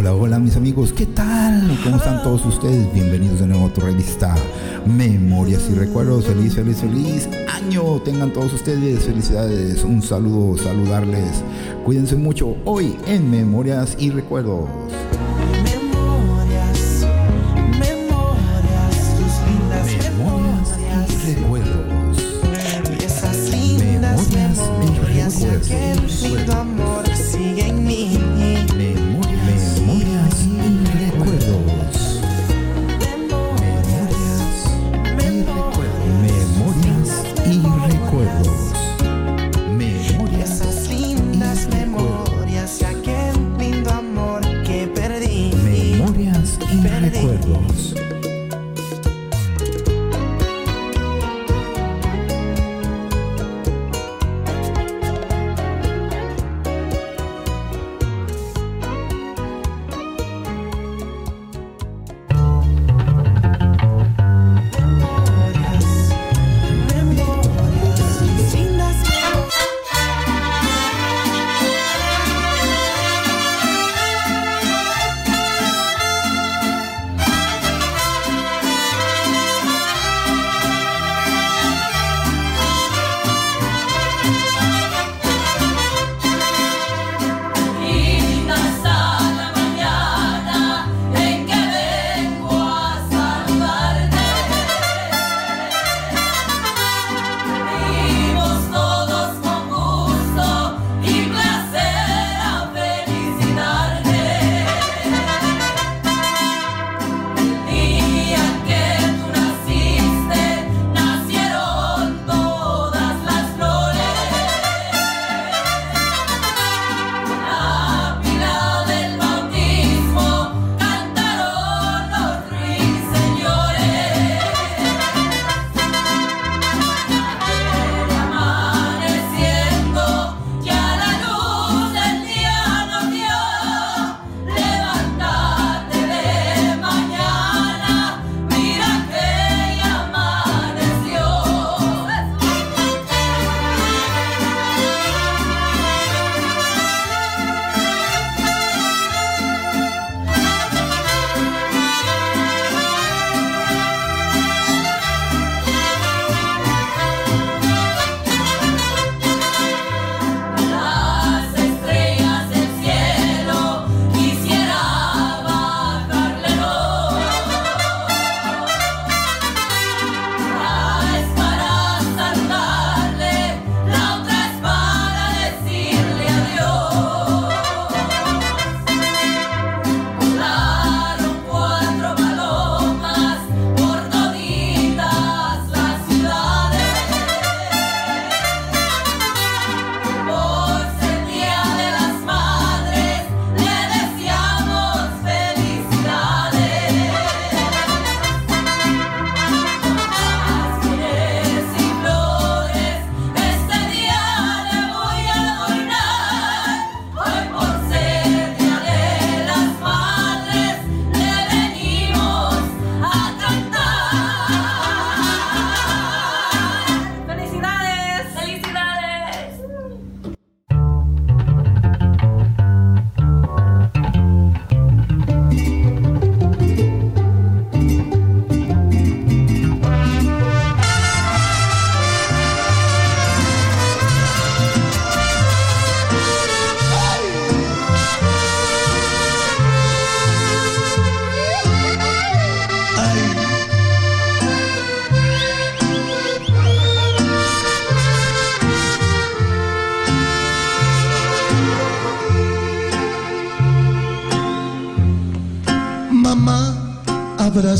Hola, hola mis amigos, ¿qué tal? ¿Cómo están todos ustedes? Bienvenidos de nuevo a tu revista Memorias y Recuerdos. Feliz, feliz, feliz año. Tengan todos ustedes felicidades. Un saludo, saludarles. Cuídense mucho hoy en Memorias y Recuerdos.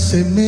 Abráceme. Seguro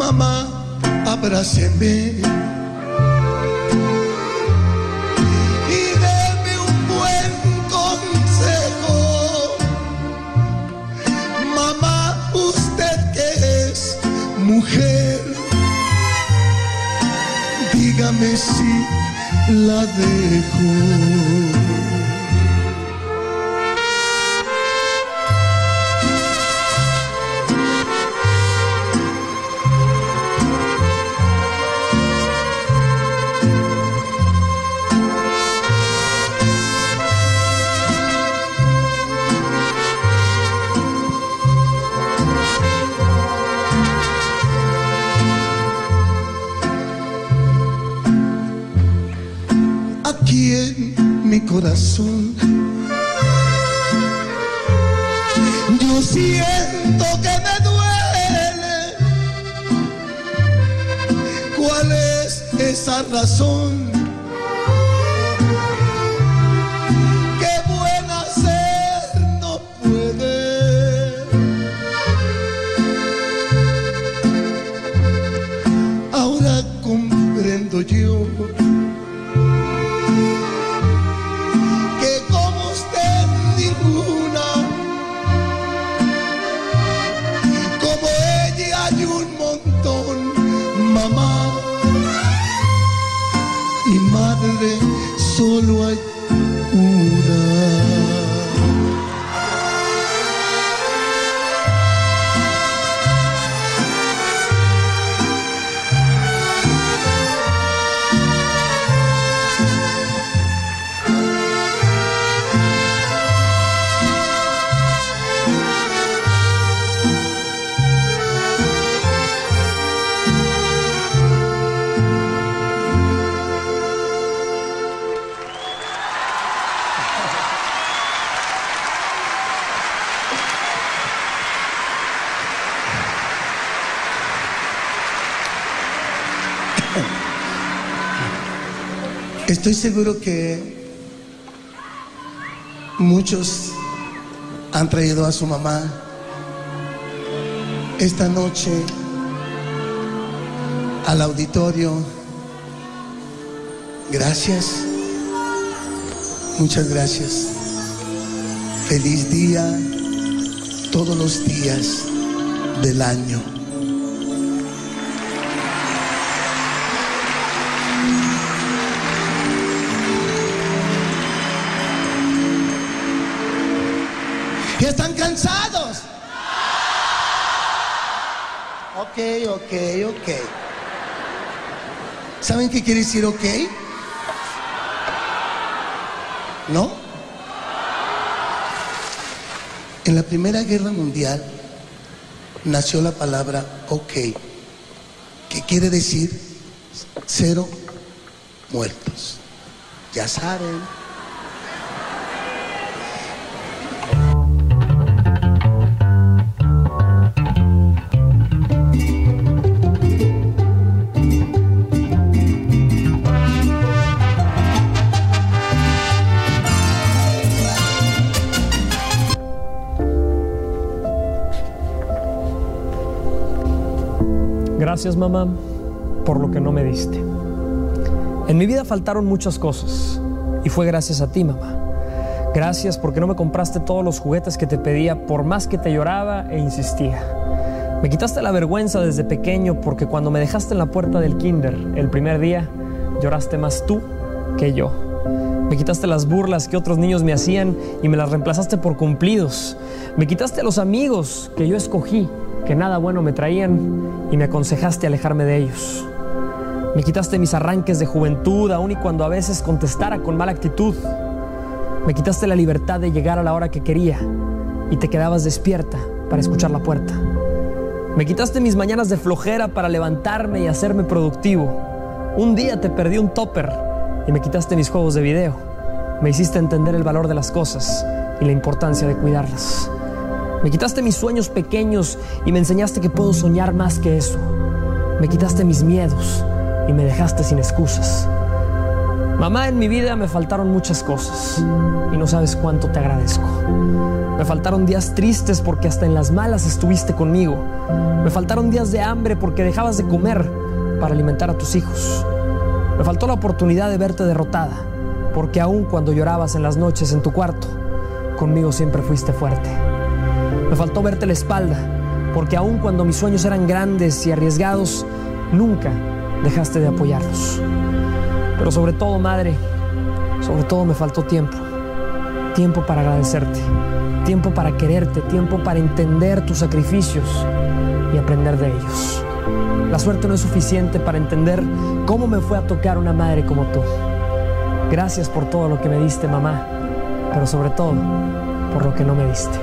Mamá, abráceme. Y deme un buen consejo. Mamá, usted que es mujer, dígame si la dejo. Corazón yo siento que me duele. ¿Cuál es esa razón? Estoy seguro que muchos han traído a su mamá esta noche al auditorio. Gracias. Muchas gracias. Feliz día todos los días del año. Cansados? Ok, ok, ok. ¿Saben qué quiere decir ok? ¿No? En la Primera Guerra Mundial nació la palabra ok, que quiere decir cero muertos. Ya saben. Gracias mamá por lo que no me diste. En mi vida faltaron muchas cosas y fue gracias a ti mamá Gracias porque no me compraste todos los juguetes que te pedía por más que te lloraba e insistía. Me quitaste la vergüenza desde pequeño porque cuando me dejaste en la puerta del kinder el primer día, lloraste más tú que yo. Me quitaste las burlas que otros niños me hacían y me las reemplazaste por cumplidos. Me quitaste los amigos que yo escogí, que nada bueno me traían y me aconsejaste alejarme de ellos. Me quitaste mis arranques de juventud, aun y cuando a veces contestara con mala actitud. Me quitaste la libertad de llegar a la hora que quería y te quedabas despierta para escuchar la puerta. Me quitaste mis mañanas de flojera para levantarme y hacerme productivo. Un día te perdí un topper y me quitaste mis juegos de video. Me hiciste entender el valor de las cosas y la importancia de cuidarlas. Me quitaste mis sueños pequeños y me enseñaste que puedo soñar más que eso. Me quitaste mis miedos y me dejaste sin excusas. Mamá, en mi vida me faltaron muchas cosas y no sabes cuánto te agradezco. Me faltaron días tristes porque hasta en las malas estuviste conmigo. Me faltaron días de hambre porque dejabas de comer para alimentar a tus hijos. Me faltó la oportunidad de verte derrotada porque aun cuando llorabas en las noches en tu cuarto, conmigo siempre fuiste fuerte. Me faltó verte la espalda porque aun cuando mis sueños eran grandes y arriesgados, nunca dejaste de apoyarlos. Pero sobre todo, madre, sobre todo me faltó tiempo. Tiempo para agradecerte, tiempo para quererte, tiempo para entender tus sacrificios y aprender de ellos. La suerte no es suficiente para entender cómo me fue a tocar una madre como tú. Gracias por todo lo que me diste, mamá, pero sobre todo por lo que no me diste.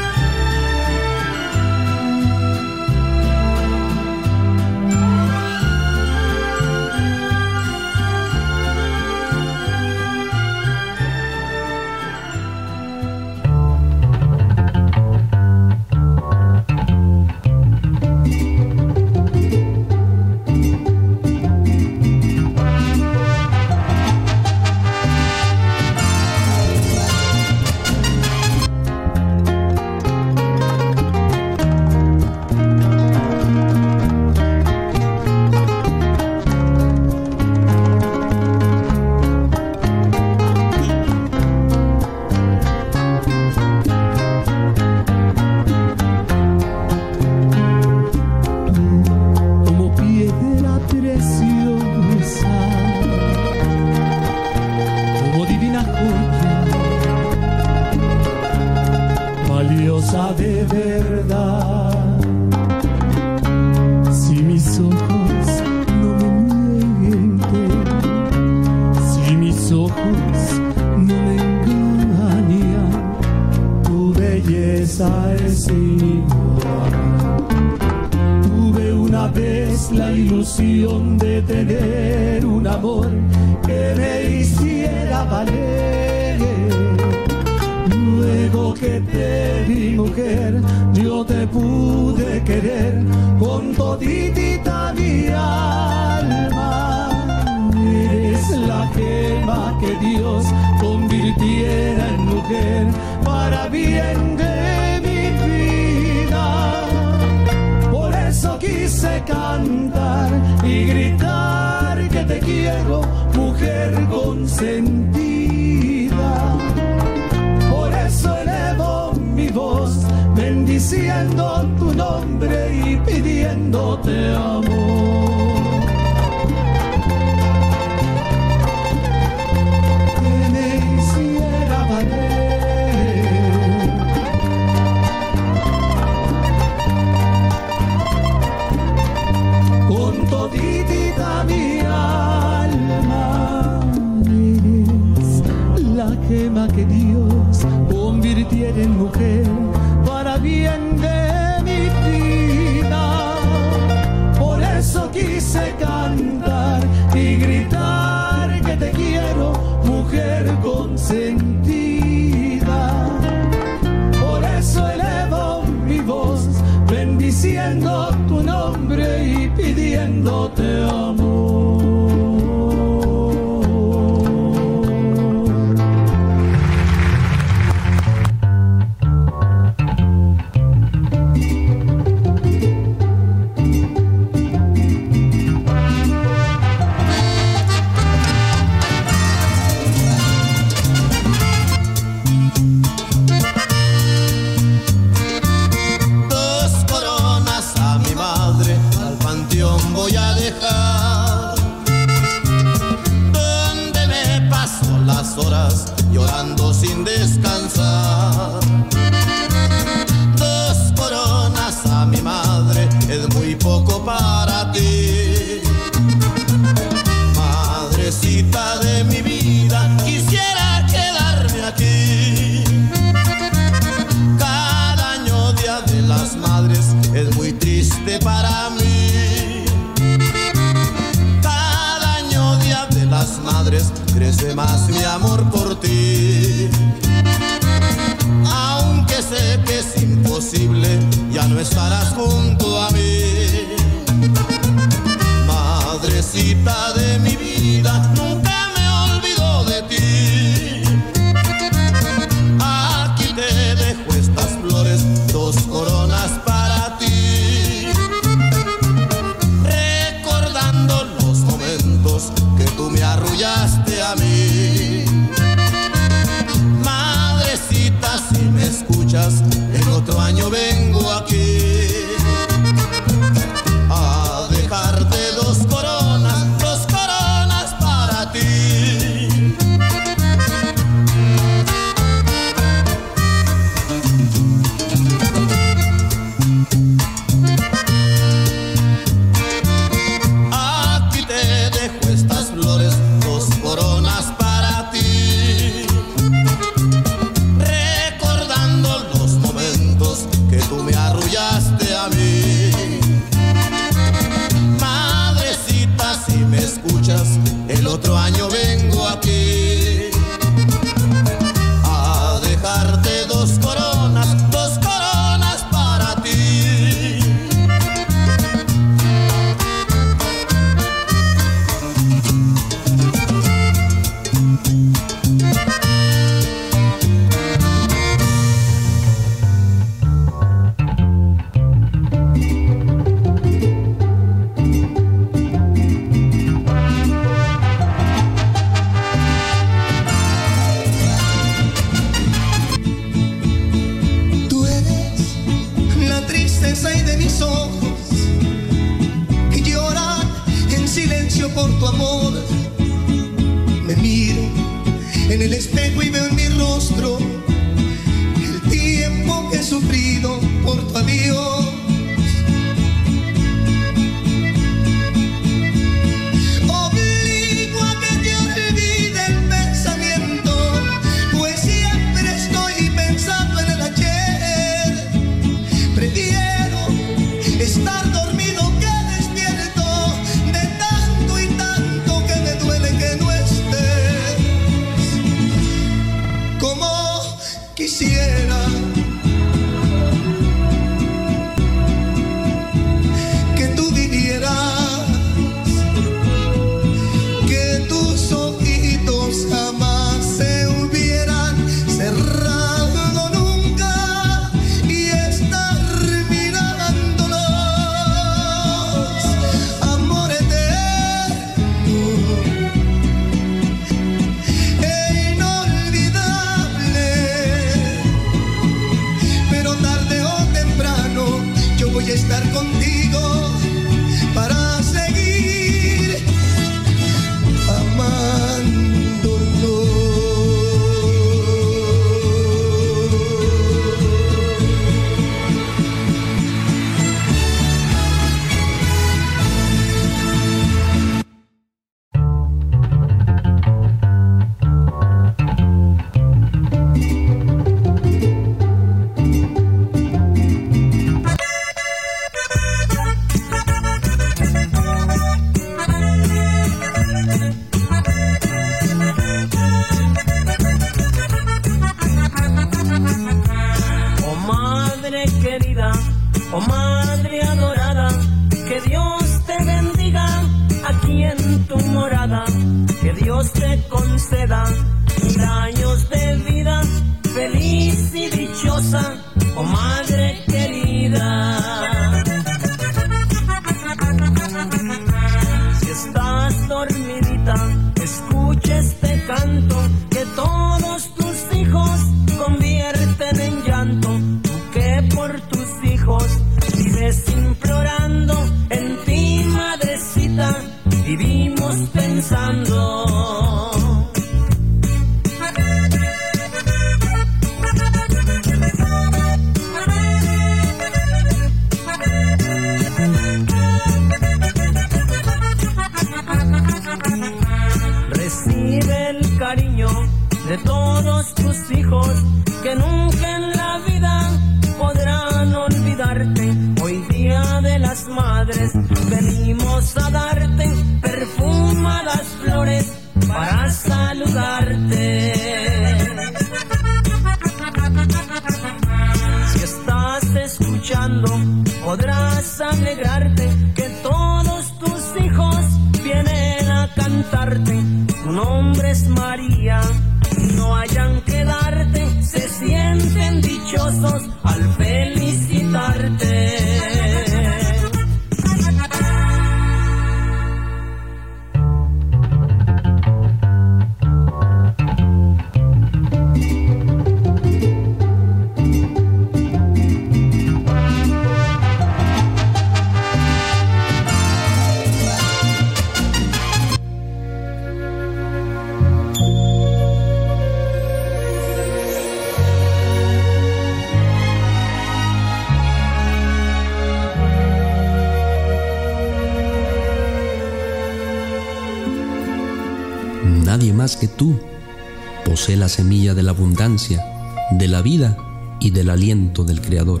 Posee la semilla de la abundancia, de la vida y del aliento del Creador.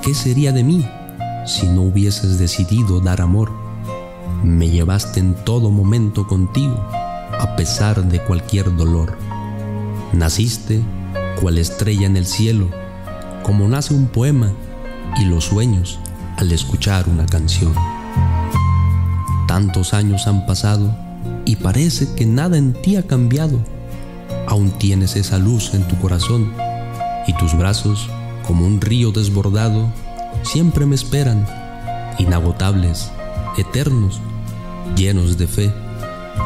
¿Qué sería de mí si no hubieses decidido dar amor? Me llevaste en todo momento contigo, a pesar de cualquier dolor. Naciste cual estrella en el cielo, como nace un poema y los sueños al escuchar una canción. Tantos años han pasado y parece que nada en ti ha cambiado. Aún tienes esa luz en tu corazón y tus brazos, como un río desbordado, siempre me esperan, inagotables, eternos, llenos de fe,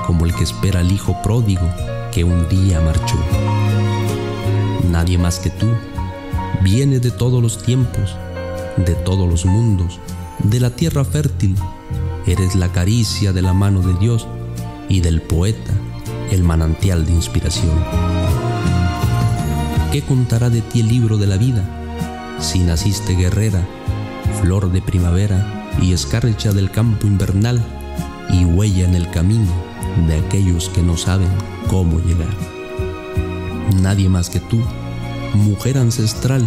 como el que espera al hijo pródigo que un día marchó. Nadie más que tú viene de todos los tiempos, de todos los mundos, de la tierra fértil. Eres la caricia de la mano de Dios y del poeta el manantial de inspiración. ¿Qué contará de ti el libro de la vida? si naciste guerrera, flor de primavera y escarcha del campo invernal y huella en el camino de aquellos que no saben cómo llegar. Nadie más que tú, mujer ancestral,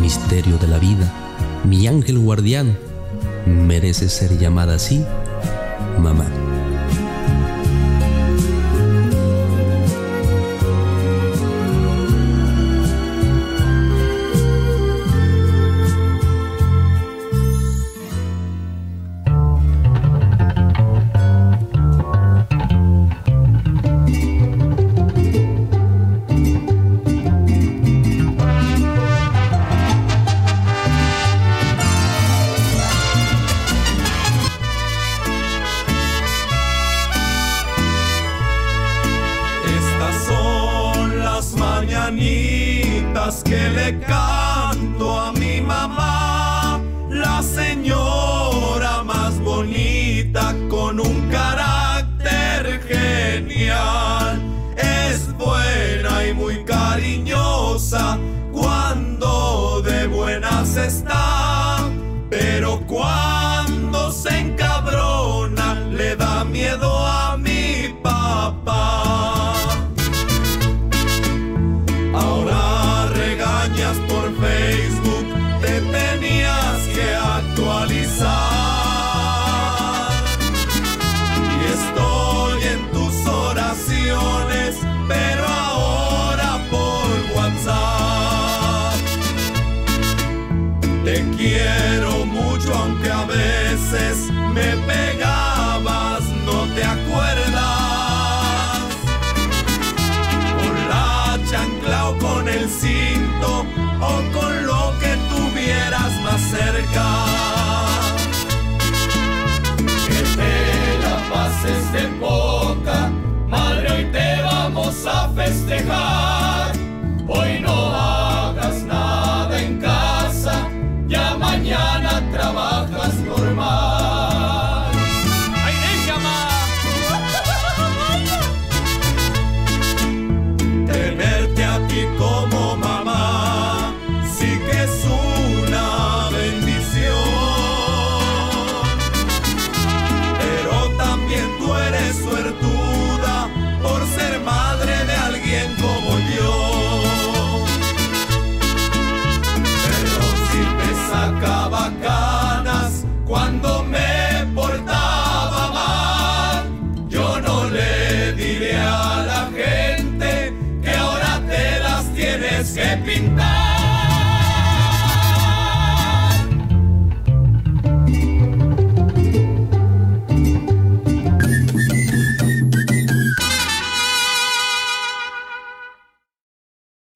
misterio de la vida, mi ángel guardián, merece ser llamada así, mamá. Le canto a mi mamá, la señora más bonita con un carácter genial. Es buena y muy cariñosa cuando de buenas está, pero cuando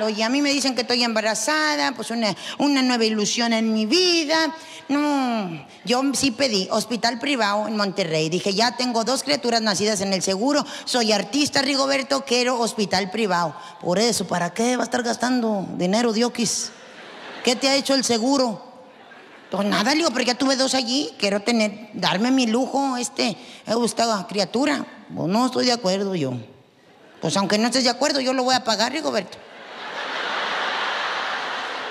Y a mí me dicen que estoy embarazada, pues una, una nueva ilusión en mi vida. No, yo sí pedí hospital privado en Monterrey. Dije, ya tengo dos criaturas nacidas en el seguro. Soy artista, Rigoberto, quiero hospital privado. Por eso, ¿para qué va a estar gastando dinero, Diokis? ¿Qué te ha hecho el seguro? Pues nada, digo, pero ya tuve dos allí. Quiero tener, darme mi lujo, este, esta criatura. Pues no estoy de acuerdo yo. Pues aunque no estés de acuerdo, yo lo voy a pagar, Rigoberto.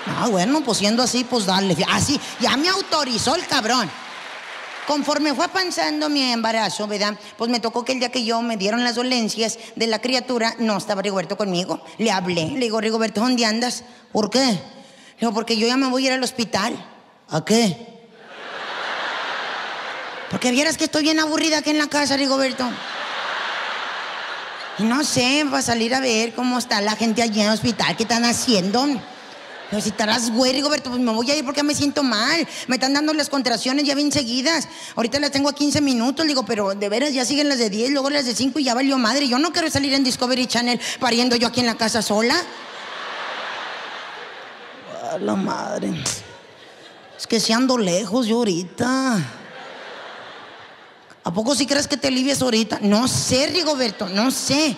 Ah, bueno, pues siendo así, pues dale. Así, ya me autorizó el cabrón. Conforme fue avanzando mi embarazo, ¿verdad? Pues me tocó que el día que yo me dieron las dolencias de la criatura, no estaba Rigoberto conmigo. Le hablé, le digo, Rigoberto, ¿dónde andas? ¿Por qué? Le digo, porque yo ya me voy a ir al hospital. ¿A qué? Porque vieras que estoy bien aburrida aquí en la casa, Rigoberto. Y no sé, va a salir a ver cómo está la gente allí en el hospital, qué están haciendo. Pero si estarás güey, Rigoberto, pues me voy a ir porque me siento mal. Me están dando las contracciones ya bien seguidas. Ahorita las tengo a 15 minutos, digo, pero de veras ya siguen las de 10, luego las de 5 y ya valió madre. Yo no quiero salir en Discovery Channel pariendo yo aquí en la casa sola. A la madre. Es que si ando lejos yo ahorita. ¿A poco si crees que te alivies ahorita? No sé, Rigoberto, no sé.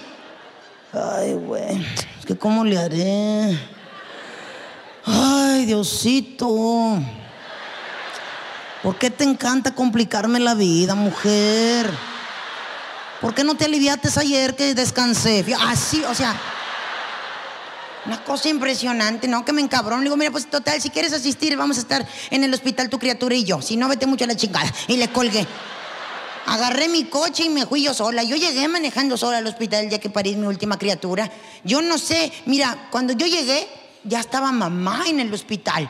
Ay, güey. Es que cómo le haré. Ay, Diosito. ¿Por qué te encanta complicarme la vida, mujer? ¿Por qué no te aliviaste ayer que descansé? Así, o sea. Una cosa impresionante, ¿no? Que me encabrón. Le digo, mira, pues total, si quieres asistir, vamos a estar en el hospital tu criatura y yo. Si no, vete mucho a la chingada. Y le colgué. Agarré mi coche y me fui yo sola. Yo llegué manejando sola al hospital el día que parí mi última criatura. Yo no sé, mira, cuando yo llegué, ya estaba mamá en el hospital.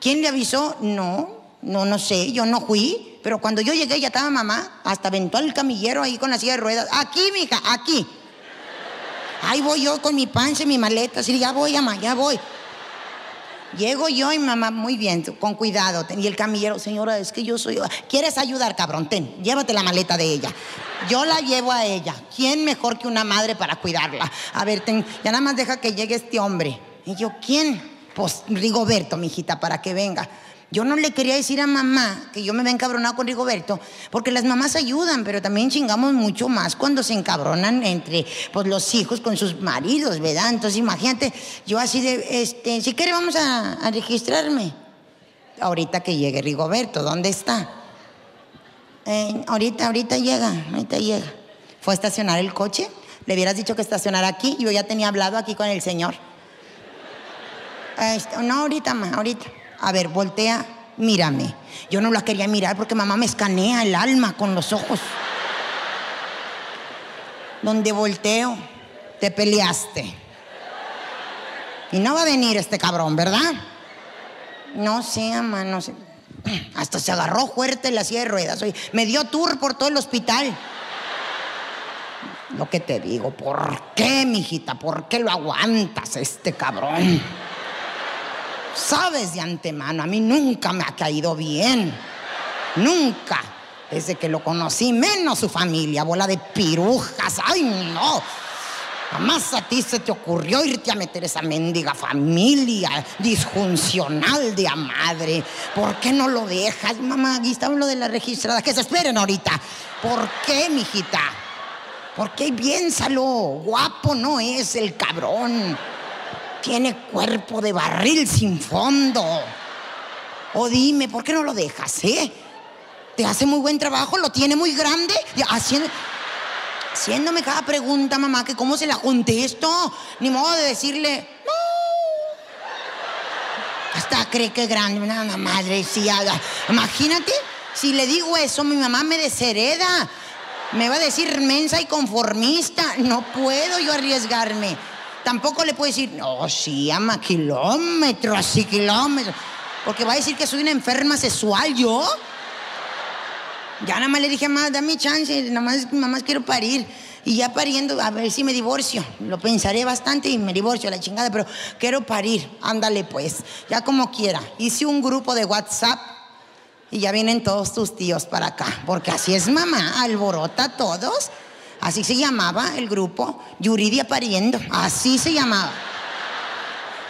¿Quién le avisó? No, no, no sé, yo no fui. Pero cuando yo llegué ya estaba mamá, hasta aventó al camillero ahí con la silla de ruedas. Aquí, mija, aquí. Ahí voy yo con mi panza y mi maleta. Así, ya voy, mamá, ya voy. Llego yo y mamá, muy bien, con cuidado. Y el camillero, señora, es que yo soy. ¿Quieres ayudar, cabrón? Ten, llévate la maleta de ella. Yo la llevo a ella. ¿Quién mejor que una madre para cuidarla? A ver, ya nada más deja que llegue este hombre. Y yo, ¿quién? Pues Rigoberto, mijita, para que venga. Yo no le quería decir a mamá que yo me había encabronado con Rigoberto, porque las mamás ayudan, pero también chingamos mucho más cuando se encabronan entre pues, los hijos con sus maridos, ¿verdad? Entonces imagínate, yo así de, este, si quiere vamos a, a registrarme. Ahorita que llegue Rigoberto, ¿dónde está? Eh, ahorita, ahorita llega, ahorita llega. Fue a estacionar el coche, le hubieras dicho que estacionara aquí, yo ya tenía hablado aquí con el señor. Este, no, ahorita, ma, ahorita. A ver, voltea, mírame. Yo no la quería mirar porque mamá me escanea el alma con los ojos. Donde volteo, te peleaste. Y no va a venir este cabrón, ¿verdad? No sé, mamá, no sé. Hasta se agarró fuerte la silla de ruedas. Me dio tour por todo el hospital. Lo que te digo, ¿por qué, mijita? ¿Por qué lo aguantas este cabrón? Sabes de antemano, a mí nunca me ha caído bien. Nunca. Desde que lo conocí, menos su familia, bola de pirujas. ¡Ay, no! Jamás a ti se te ocurrió irte a meter esa mendiga familia disfuncional de a madre. ¿Por qué no lo dejas? Mamá, aquí está lo de la registrada. Que se esperen ahorita. ¿Por qué, mijita? ¿Por qué? Piénsalo. Guapo no es el cabrón. Tiene cuerpo de barril sin fondo. O dime, ¿por qué no lo dejas, eh? Te hace muy buen trabajo, lo tiene muy grande. Haciendo, haciéndome cada pregunta, mamá, que cómo se la contesto. Ni modo de decirle, no. Hasta cree que es grande, nada, madre, sí, haga. Imagínate, si le digo eso, mi mamá me deshereda. Me va a decir mensa y conformista. No puedo yo arriesgarme. Tampoco le puedo decir, no, sí, ama kilómetros, así kilómetros. Porque va a decir que soy una enferma sexual, ¿yo? Ya nada más le dije, mamá, dame chance, nada más, nada más quiero parir. Y ya pariendo, a ver si me divorcio. Lo pensaré bastante y me divorcio, la chingada, pero quiero parir. Ándale pues, ya como quiera. Hice un grupo de WhatsApp y ya vienen todos tus tíos para acá. Porque así es mamá, alborota a todos. Así se llamaba el grupo, Yuridia Pariendo. Así se llamaba.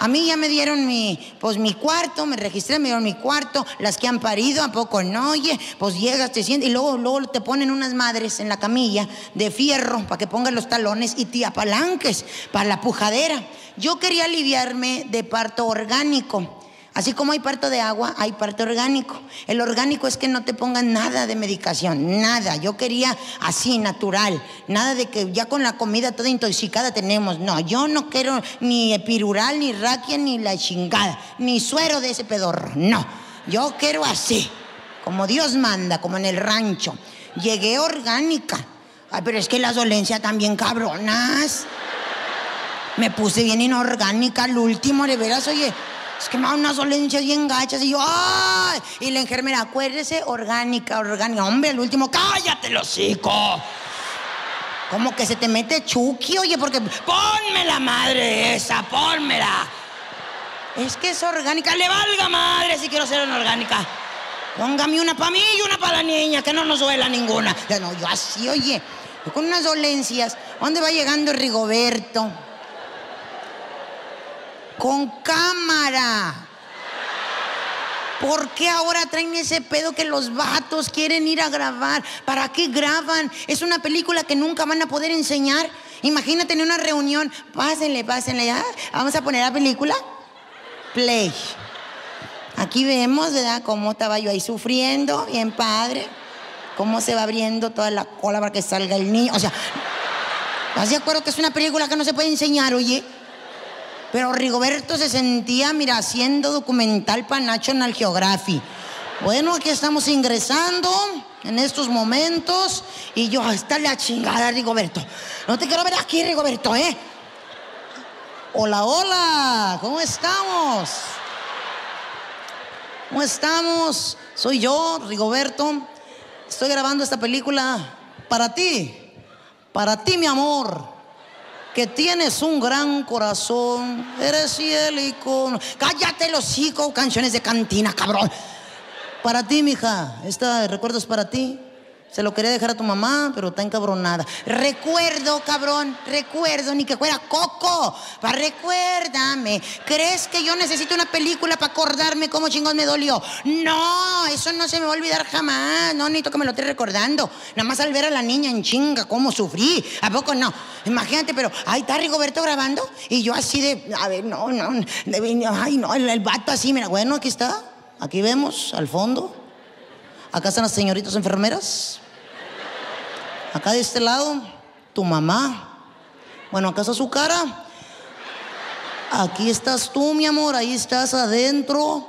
A mí ya me dieron mi, pues mi cuarto, me registré, me dieron mi cuarto, las que han parido, ¿a poco no? Oye, pues llegas, te sientes, y luego, luego te ponen unas madres en la camilla de fierro para que pongan los talones y te apalanques para la pujadera. Yo quería aliviarme de parto orgánico. Así como hay parto de agua, hay parto orgánico. El orgánico es que no te pongan nada de medicación, nada. Yo quería así, natural. Nada de que ya con la comida toda intoxicada tenemos. No, yo no quiero ni epidural, ni raquia, ni la chingada, ni suero de ese pedorro. No, yo quiero así, como Dios manda, como en el rancho. Llegué orgánica. Ay, pero es que las dolencias también cabronas. Me puse bien inorgánica al último, de veras, oye. Es que me da unas dolencias bien gachas y yo, ¡ay! Y la enfermera, acuérdese, orgánica, orgánica. Hombre, el último, cállate el hocico. Como que se te mete chuki, oye, porque ponme la madre esa, pónmela. Es que es orgánica, le valga madre si quiero ser una orgánica. Póngame una para mí y una para la niña, que no nos duela ninguna. Ya no, yo así, oye, yo con unas dolencias. ¿Dónde va llegando Rigoberto? Con cámara. ¿Por qué ahora traen ese pedo que los vatos quieren ir a grabar? ¿Para qué graban? Es una película que nunca van a poder enseñar. Imagínate en una reunión, pásenle, pásenle. Vamos a poner la película. Play. Aquí vemos, ¿verdad? Cómo estaba yo ahí sufriendo, bien padre. Cómo se va abriendo toda la cola para que salga el niño. O sea, ¿estás de acuerdo que es una película que no se puede enseñar, oye? Pero Rigoberto se sentía, mira, haciendo documental para National Geographic. Bueno, aquí estamos ingresando en estos momentos y yo, está la chingada, Rigoberto. No te quiero ver aquí, Rigoberto, ¿eh? Hola, hola, ¿cómo estamos? ¿Cómo estamos? Soy yo, Rigoberto. Estoy grabando esta película para ti, para ti, mi amor que tienes un gran corazón, eres cielico. Cállate los hocico, canciones de cantina, cabrón. Para ti, mija, esta recuerdo es para ti. Se lo quería dejar a tu mamá, pero está encabronada. Recuerdo, cabrón, recuerdo, ni que fuera coco. Pa, recuérdame. ¿Crees que yo necesito una película para acordarme cómo chingón me dolió? No, eso no se me va a olvidar jamás. No necesito que me lo esté recordando. Nada más al ver a la niña en chinga, cómo sufrí. ¿A poco no? Imagínate, pero ahí está Rigoberto grabando y yo así de, a ver, no, no, ay, no, el, el vato así, mira, bueno, aquí está. Aquí vemos, al fondo. Acá están las señoritas enfermeras. Acá de este lado, tu mamá. Bueno, acá está su cara. Aquí estás tú, mi amor. Ahí estás adentro.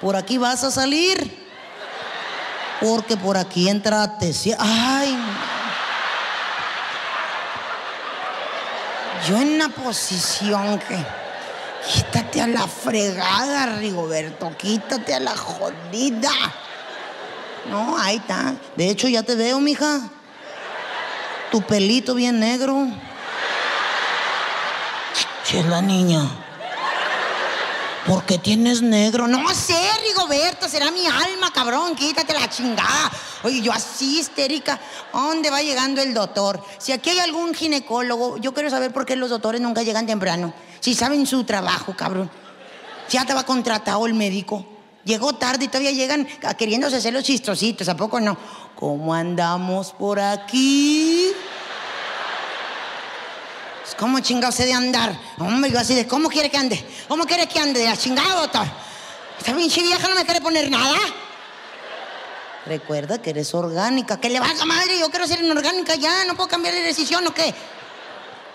Por aquí vas a salir. Porque por aquí entraste. Sí, Ay, yo en una posición que. Quítate a la fregada, Rigoberto. Quítate a la jodida. No, ahí está. De hecho, ya te veo, mija. Tu pelito bien negro. Si es la niña. ¿Por qué tienes negro? No sé, Rigoberto, será mi alma, cabrón. Quítate la chingada. Oye, yo así histérica. ¿A dónde va llegando el doctor? Si aquí hay algún ginecólogo, yo quiero saber por qué los doctores nunca llegan temprano. Si saben su trabajo, cabrón. Ya estaba contratado el médico. Llegó tarde y todavía llegan a- queriéndose hacer los chistositos, ¿a poco no? ¿Cómo andamos por aquí? Pues, ¿Cómo chingado de andar? Hombre, yo así de, ¿cómo quiere que ande? ¿Cómo quiere que ande? De la chingada, doctor. Esta pinche vieja no me quiere poner nada. Recuerda que eres orgánica. Que le valga madre, yo quiero ser inorgánica ya, no puedo cambiar de decisión o qué.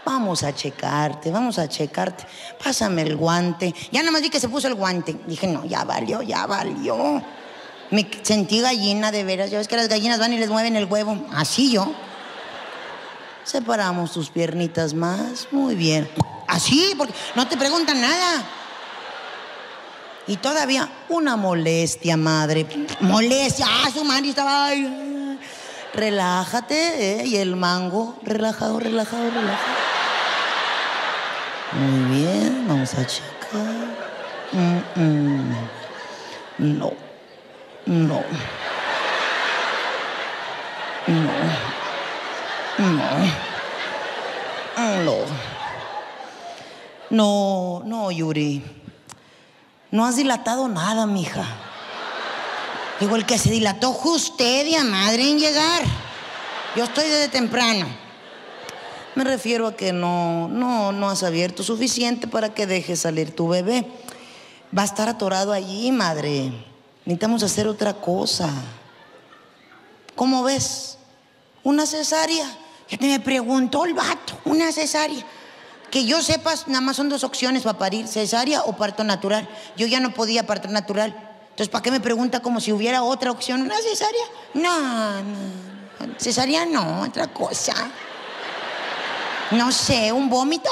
Vamos a checarte, vamos a checarte. Pásame el guante. Ya nada más vi que se puso el guante. Dije, no, ya valió, ya valió. Me sentí gallina de veras. Ya ves que las gallinas van y les mueven el huevo. Así yo. Separamos tus piernitas más. Muy bien. Así, porque no te preguntan nada. Y todavía una molestia, madre. Molestia. Ah, su madre estaba. ay, Relájate, ¿eh? Y el mango, relajado, relajado, relajado. Muy bien, vamos a checar. Mm, mm. No, no. No. No. No. No, no, Yuri. No has dilatado nada, mija. Digo, el que se dilató usted, y a madre, en llegar. Yo estoy desde temprano. Me refiero a que no, no, no has abierto suficiente para que deje salir tu bebé. Va a estar atorado allí, madre. Necesitamos hacer otra cosa. ¿Cómo ves? Una cesárea. Ya te me preguntó el vato, una cesárea. Que yo sepas, nada más son dos opciones para parir, cesárea o parto natural. Yo ya no podía parto natural. Entonces, ¿para qué me pregunta como si hubiera otra opción? ¿Una cesárea? No, no. Cesárea no, otra cosa. No sé, ¿un vómito?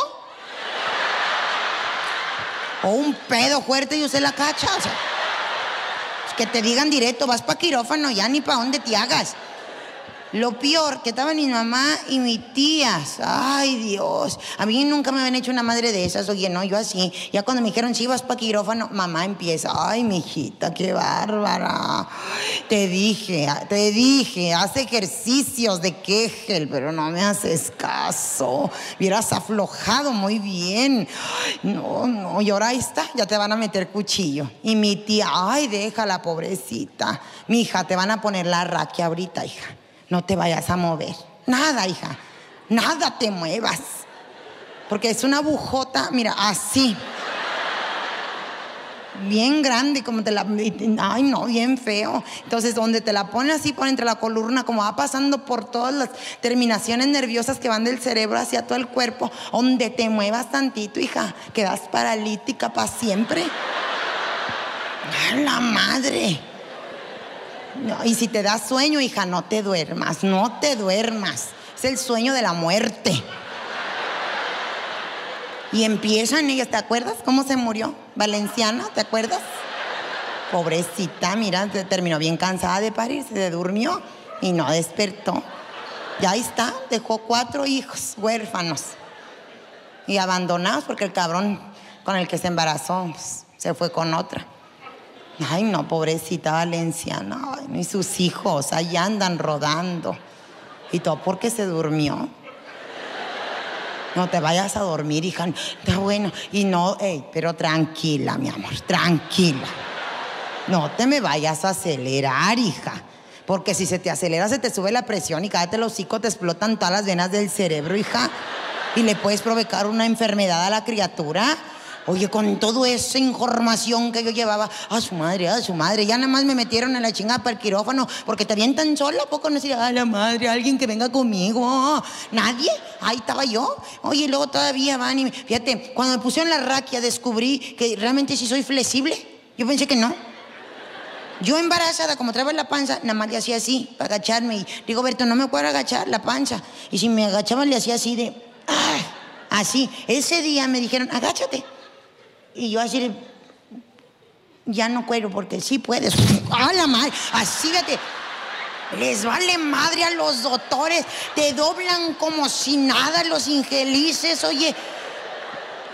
O un pedo fuerte y usted la cacha. O sea, pues que te digan directo, vas para quirófano, ya ni para dónde te hagas. Lo peor, que estaban mi mamá y mis tías. Ay, Dios. A mí nunca me habían hecho una madre de esas. Oye, no, yo así. Ya cuando me dijeron, si vas para quirófano, mamá empieza. Ay, mijita, qué bárbara. Te dije, te dije, haz ejercicios de Kegel, pero no me haces caso. Hubieras aflojado muy bien. No, no, y ahora ahí está, ya te van a meter cuchillo. Y mi tía, ay, déjala, pobrecita. Mi hija, te van a poner la raquia ahorita, hija. No te vayas a mover. Nada, hija. Nada te muevas. Porque es una bujota, mira, así. bien grande, como te la. Ay, no, bien feo. Entonces, donde te la ponen así por entre la columna, como va pasando por todas las terminaciones nerviosas que van del cerebro hacia todo el cuerpo, donde te muevas tantito, hija, quedas paralítica para siempre. ¡A la madre! No, y si te da sueño, hija, no te duermas, no te duermas. Es el sueño de la muerte. Y empiezan ellas, ¿te acuerdas cómo se murió? Valenciana, ¿te acuerdas? Pobrecita, mira, se terminó bien cansada de parir, se durmió y no despertó. Ya ahí está, dejó cuatro hijos huérfanos y abandonados porque el cabrón con el que se embarazó pues, se fue con otra. Ay, no, pobrecita Valenciana, ay, y sus hijos ahí andan rodando. Y todo porque se durmió. No te vayas a dormir, hija. Está bueno. Y no, pero tranquila, mi amor, tranquila. No te me vayas a acelerar, hija. Porque si se te acelera, se te sube la presión y cállate los hocico, te explotan todas las venas del cerebro, hija. Y le puedes provocar una enfermedad a la criatura. Oye, con toda esa información que yo llevaba, a su madre, a su madre, ya nada más me metieron en la chingada para el quirófano, porque te avientan sola, ¿a poco no decía, a la madre, alguien que venga conmigo? Nadie, ahí estaba yo. Oye, luego todavía van y, fíjate, cuando me pusieron la raquia descubrí que realmente sí soy flexible. Yo pensé que no. Yo embarazada, como traía la panza, nada más le hacía así, para agacharme. Y digo, Berto, no me puedo agachar la panza. Y si me agachaba, le hacía así de. Así. Ese día me dijeron, agáchate. Y yo así, ya no quiero porque sí puedes. ¡A la madre! Así, fíjate. Les vale madre a los doctores. Te doblan como si nada los ingelices, oye.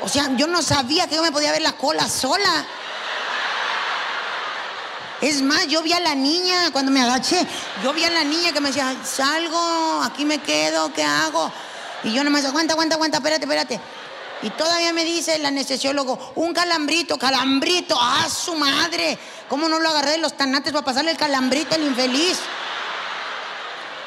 O sea, yo no sabía que yo me podía ver la cola sola. Es más, yo vi a la niña cuando me agaché. Yo vi a la niña que me decía, salgo, aquí me quedo, ¿qué hago? Y yo nomás, aguanta, aguanta, aguanta, espérate, espérate. Y todavía me dice el anestesiólogo, un calambrito, calambrito, ¡ah, su madre! ¿Cómo no lo agarré de los tanates para pasarle el calambrito al infeliz?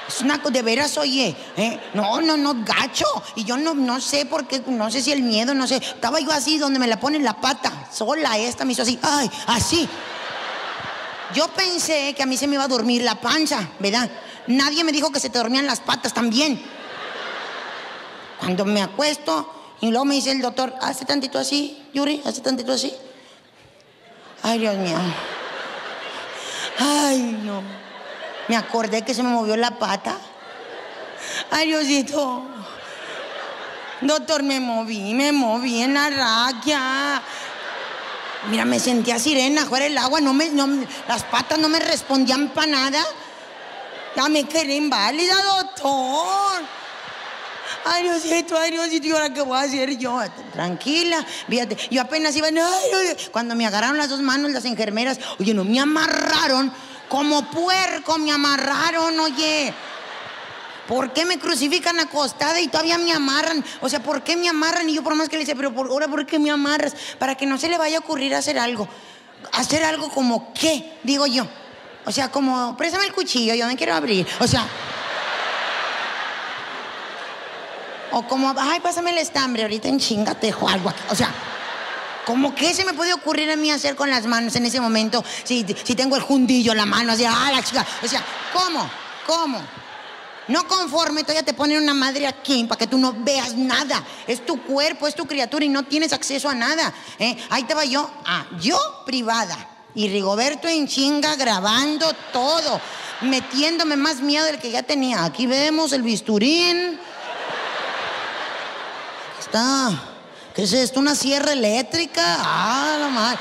Es una de veras, oye, ¿eh? no, no, no, gacho. Y yo no, no sé por qué, no sé si el miedo, no sé. Estaba yo así, donde me la ponen la pata, sola, esta me hizo así, ay, así. Yo pensé que a mí se me iba a dormir la panza, ¿verdad? Nadie me dijo que se te dormían las patas también. Cuando me acuesto y luego me dice el doctor, hace tantito así, Yuri, hace tantito así. Ay, Dios mío. Ay, no. Me acordé que se me movió la pata. Ay, Diosito. Doctor, me moví, me moví en la raquia. Mira, me sentía sirena, fuera el agua, no me, no las patas no me respondían para nada. Ya me quedé inválida, doctor. Ay, Diosito, ay, Diosito, ¿y ahora qué voy a hacer yo? Tranquila, fíjate, yo apenas iba, ay, cuando me agarraron las dos manos las enfermeras, oye, no me amarraron, como puerco me amarraron, oye. ¿Por qué me crucifican acostada y todavía me amarran? O sea, ¿por qué me amarran? Y yo por más que le dice, pero por, ahora ¿por qué me amarras? Para que no se le vaya a ocurrir hacer algo. Hacer algo como qué, digo yo. O sea, como, préstame el cuchillo, yo me quiero abrir. O sea. O como, ay, pásame el estambre, ahorita en chinga te dejo algo. O sea, ¿cómo qué se me puede ocurrir a mí hacer con las manos en ese momento? Si, si tengo el jundillo en la mano, así, ah, la chica. O sea, ¿cómo? ¿Cómo? No conforme, todavía te ponen una madre aquí para que tú no veas nada. Es tu cuerpo, es tu criatura y no tienes acceso a nada. ¿eh? Ahí va yo, ah, yo privada. Y Rigoberto en chinga grabando todo, metiéndome más miedo del que ya tenía. Aquí vemos el bisturín. Está. ¿Qué es esto? ¿Una sierra eléctrica? Ah, la madre.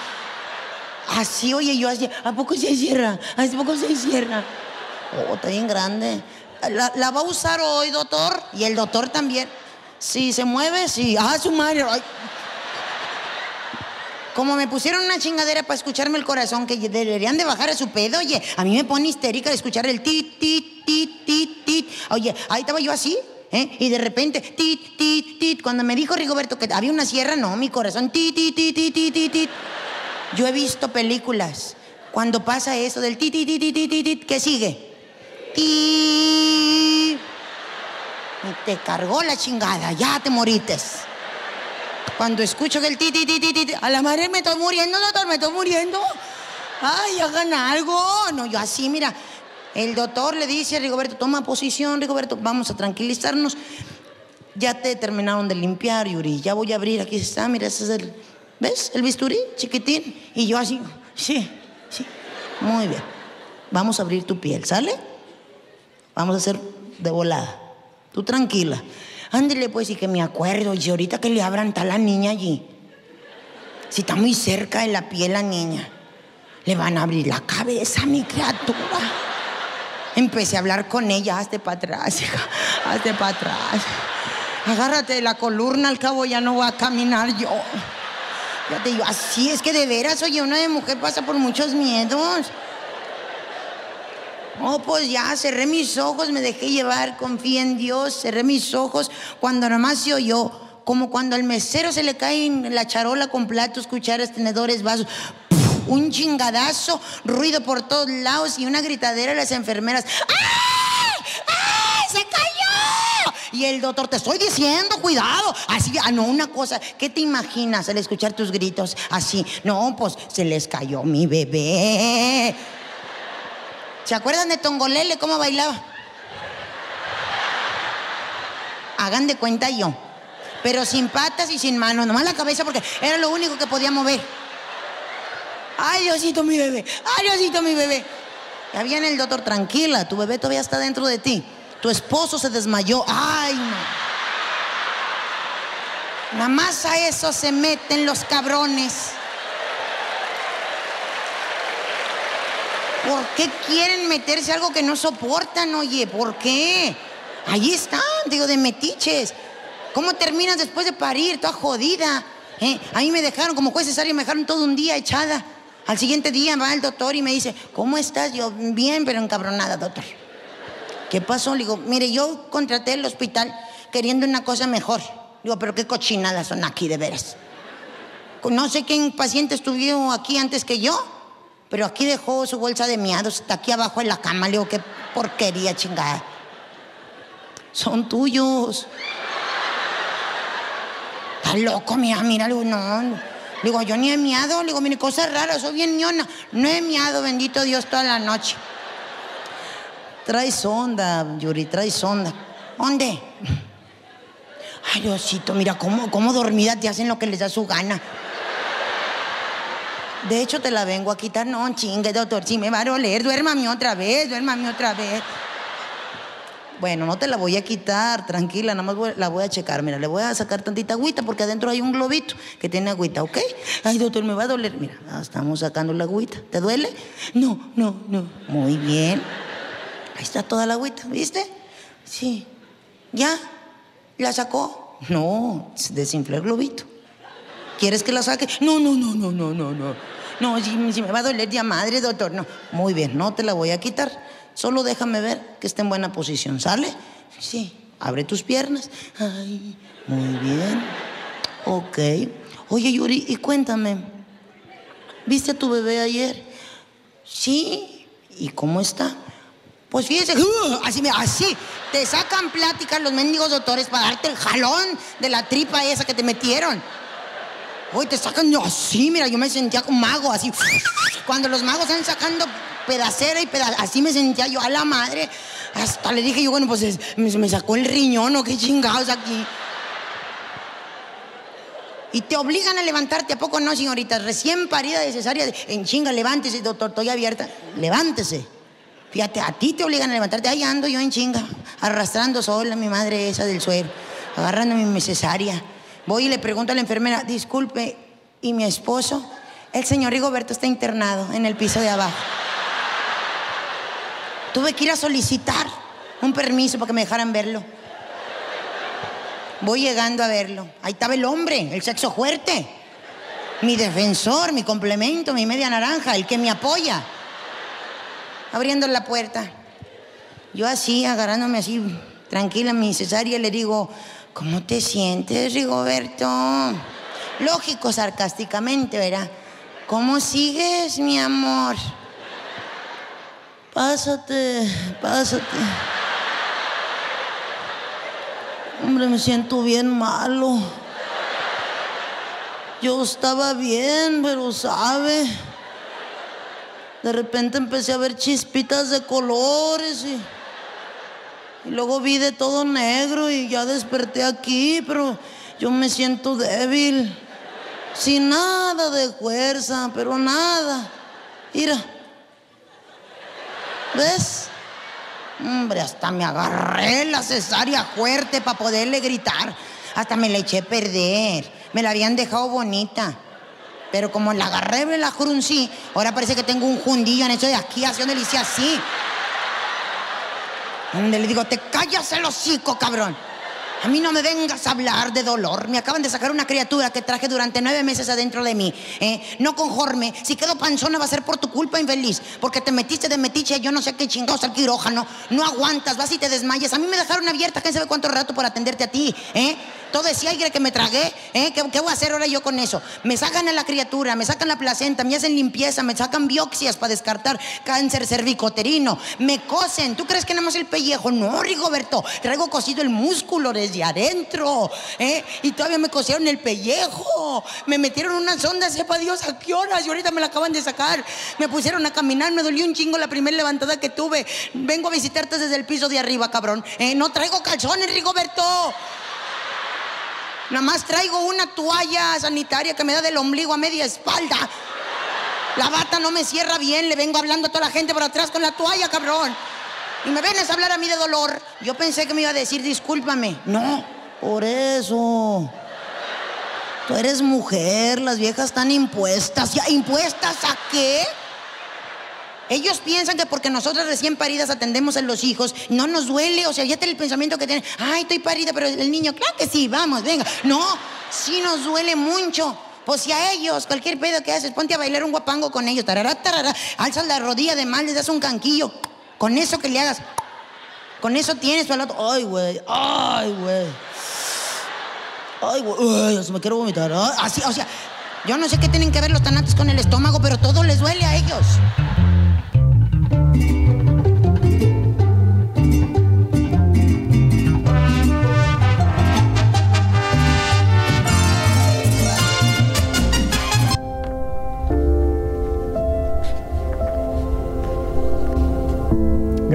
Así, oye, yo así. ¿A poco se cierra? ¿A poco se cierra? Oh, está bien grande. ¿La, va a usar hoy, doctor? Y el doctor también. Si se mueve, sí. Ah, su madre. Como me pusieron una chingadera para escucharme el corazón, que deberían de bajar a su pedo, oye, a mí me pone histérica de escuchar el tit, tit, tit, tit, tit. Oye, ahí estaba yo así, ¿eh? Y de repente, tit, tit, tit. Cuando me dijo Rigoberto que había una sierra, no, mi corazón, tit, tit, tit, tit, tit, tit, tit. Yo he visto películas. Cuando pasa eso del tit, tit, tit, tit, tit, tit, ¿qué sigue? Ti. Y te cargó la chingada, ya te morites. Cuando escucho que el ti, ti, ti, ti, ti, ti, a la madre me estoy muriendo, doctor, me estoy muriendo. Ay, hagan algo. No, yo así, mira. El doctor le dice a Rigoberto, toma posición, Rigoberto, vamos a tranquilizarnos. Ya te terminaron de limpiar, Yuri. Ya voy a abrir, aquí está, mira, ese es el. ¿Ves? El bisturí, chiquitín. Y yo así, sí, sí. Muy bien. Vamos a abrir tu piel, ¿sale? Vamos a hacer de volada. Tú tranquila. Ándele pues y que me acuerdo. Y ahorita que le abran está la niña allí. Si está muy cerca de la piel la niña. Le van a abrir la cabeza a mi criatura. Empecé a hablar con ella, hazte para atrás, hija, hazte para atrás. Agárrate de la columna, al cabo ya no voy a caminar yo. Ya te digo, así es que de veras, oye, una de mujer pasa por muchos miedos. Oh, pues ya, cerré mis ojos, me dejé llevar, confié en Dios, cerré mis ojos. Cuando nomás se oyó, como cuando al mesero se le cae la charola con platos, cucharas, tenedores, vasos. Un chingadazo, ruido por todos lados y una gritadera de las enfermeras. ¡Ay! ¡Ay! ¡Se cayó! Y el doctor, te estoy diciendo, cuidado. Así, ah, no, una cosa, ¿qué te imaginas al escuchar tus gritos así? No, pues se les cayó mi bebé. ¿Se acuerdan de Tongolele cómo bailaba? Hagan de cuenta yo. Pero sin patas y sin manos, nomás la cabeza porque era lo único que podía mover. Ay, Diosito, mi bebé. Ay, Diosito, mi bebé. Ya viene el doctor, tranquila, tu bebé todavía está dentro de ti. Tu esposo se desmayó. Ay, no. Nada más a eso se meten los cabrones. ¿Por qué quieren meterse algo que no soportan, oye? ¿Por qué? Ahí están, digo, de metiches. ¿Cómo terminas después de parir? Toda jodida. ¿eh? Ahí me dejaron, como fue cesárea, me dejaron todo un día echada. Al siguiente día va el doctor y me dice, ¿cómo estás? Yo, bien, pero encabronada, doctor. ¿Qué pasó? Le digo, mire, yo contraté el hospital queriendo una cosa mejor. Digo, pero qué cochinadas son aquí, de veras. No sé quién paciente estuvo aquí antes que yo, pero aquí dejó su bolsa de miados, está aquí abajo en la cama. Le digo, qué porquería, chingada. Son tuyos. Está loco, mira, mira, no. Digo, yo ni he miado, le digo, mire, cosa rara, soy bien ñona. No he miado, bendito Dios, toda la noche. Trae sonda, Yuri, trae sonda. ¿Dónde? Ay, Diosito, mira cómo, cómo dormida te hacen lo que les da su gana. De hecho, te la vengo a quitar. No, chingue, doctor, si me va a doler, duérmame otra vez, duérmame otra vez. Bueno, no te la voy a quitar, tranquila, nada más voy- la voy a checar. Mira, le voy a sacar tantita agüita porque adentro hay un globito que tiene agüita, ¿ok? Ay, doctor, me va a doler. Mira, ah, estamos sacando la agüita. ¿Te duele? No, no, no. Muy bien. Ahí está toda la agüita, ¿viste? Sí. ¿Ya? ¿La sacó? No, desinfló el globito. ¿Quieres que la saque? No, no, no, no, no, no, no. No, si, si me va a doler ya madre, doctor. No. Muy bien, no te la voy a quitar. Solo déjame ver que esté en buena posición. ¿Sale? Sí. Abre tus piernas. Ay, muy bien. Ok. Oye, Yuri, y cuéntame. ¿Viste a tu bebé ayer? Sí. ¿Y cómo está? Pues fíjese, ¡uh! así, así, te sacan pláticas los mendigos doctores para darte el jalón de la tripa esa que te metieron. Hoy te sacan así, mira, yo me sentía como mago, así. Cuando los magos están sacando pedacera y peda así me sentía yo a la madre. Hasta le dije yo, bueno, pues es- me, sacó el riñón o qué chingados aquí. Y te obligan a levantarte, ¿a poco no, señorita? Recién parida de cesárea, en chinga, levántese, doctor, estoy abierta. Levántese. Fíjate, a ti te obligan a levantarte. Ahí ando yo en chinga, arrastrando sola mi madre esa del suero, agarrando mi cesárea. Voy y le pregunto a la enfermera, disculpe, ¿y mi esposo? El señor Rigoberto está internado en el piso de abajo. Tuve que ir a solicitar un permiso para que me dejaran verlo. Voy llegando a verlo. Ahí estaba el hombre, el sexo fuerte. Mi defensor, mi complemento, mi media naranja, el que me apoya. Abriendo la puerta. Yo así, agarrándome así, tranquila, mi cesárea, le digo, ¿cómo te sientes, Rigoberto? Lógico, sarcásticamente, ¿verdad? ¿Cómo sigues, mi amor? Pásate, pásate. Hombre, me siento bien malo. Yo estaba bien, pero sabe. De repente empecé a ver chispitas de colores y, y luego vi de todo negro y ya desperté aquí, pero yo me siento débil. Sin nada de fuerza, pero nada. Mira. ¿Ves? Hombre, hasta me agarré la cesárea fuerte para poderle gritar. Hasta me la eché a perder. Me la habían dejado bonita. Pero como la agarré, me la fruncí. Ahora parece que tengo un jundillo en eso de aquí, le hice así. Donde le digo, te callas el hocico, cabrón. A mí no me vengas a hablar de dolor. Me acaban de sacar una criatura que traje durante nueve meses adentro de mí. ¿eh? No conforme. Si quedo panzona va a ser por tu culpa, infeliz. Porque te metiste de metiche, yo no sé qué chingados al quirófano. No aguantas, vas y te desmayas. A mí me dejaron abierta, quién sabe cuánto rato por atenderte a ti. ¿eh? Todo ese aire que me tragué, ¿eh? ¿Qué, ¿Qué, voy a hacer ahora yo con eso? Me sacan a la criatura, me sacan la placenta, me hacen limpieza, me sacan biopsias para descartar cáncer cervicoterino, me cosen. ¿Tú crees que nada más el pellejo? No, Rigoberto, traigo cosido el músculo desde adentro, ¿eh? Y todavía me cosieron el pellejo, me metieron una sonda, sepa Dios a qué horas, y ahorita me la acaban de sacar. Me pusieron a caminar, me dolió un chingo la primera levantada que tuve. Vengo a visitarte desde el piso de arriba, cabrón. ¿eh? No traigo calzones, Rigoberto. Nada más traigo una toalla sanitaria que me da del ombligo a media espalda. La bata no me cierra bien, le vengo hablando a toda la gente por atrás con la toalla, cabrón. Y me vienes a hablar a mí de dolor. Yo pensé que me iba a decir, discúlpame. No, por eso. Tú eres mujer, las viejas están impuestas. ¿Ya impuestas a qué? Ellos piensan que porque nosotras recién paridas atendemos a los hijos, no nos duele, o sea, ya tiene el pensamiento que tienen, ay, estoy parida, pero el niño, claro que sí, vamos, venga. No, sí nos duele mucho. Pues si a ellos, cualquier pedo que haces, ponte a bailar un guapango con ellos, tarará, tarará, alzas la rodilla de mal, les das un canquillo, con eso que le hagas, con eso tienes para el otro, ay, güey, ay, güey. Ay, güey, me quiero vomitar. Así, o sea, yo no sé qué tienen que ver los tanates con el estómago, pero todo les duele a ellos.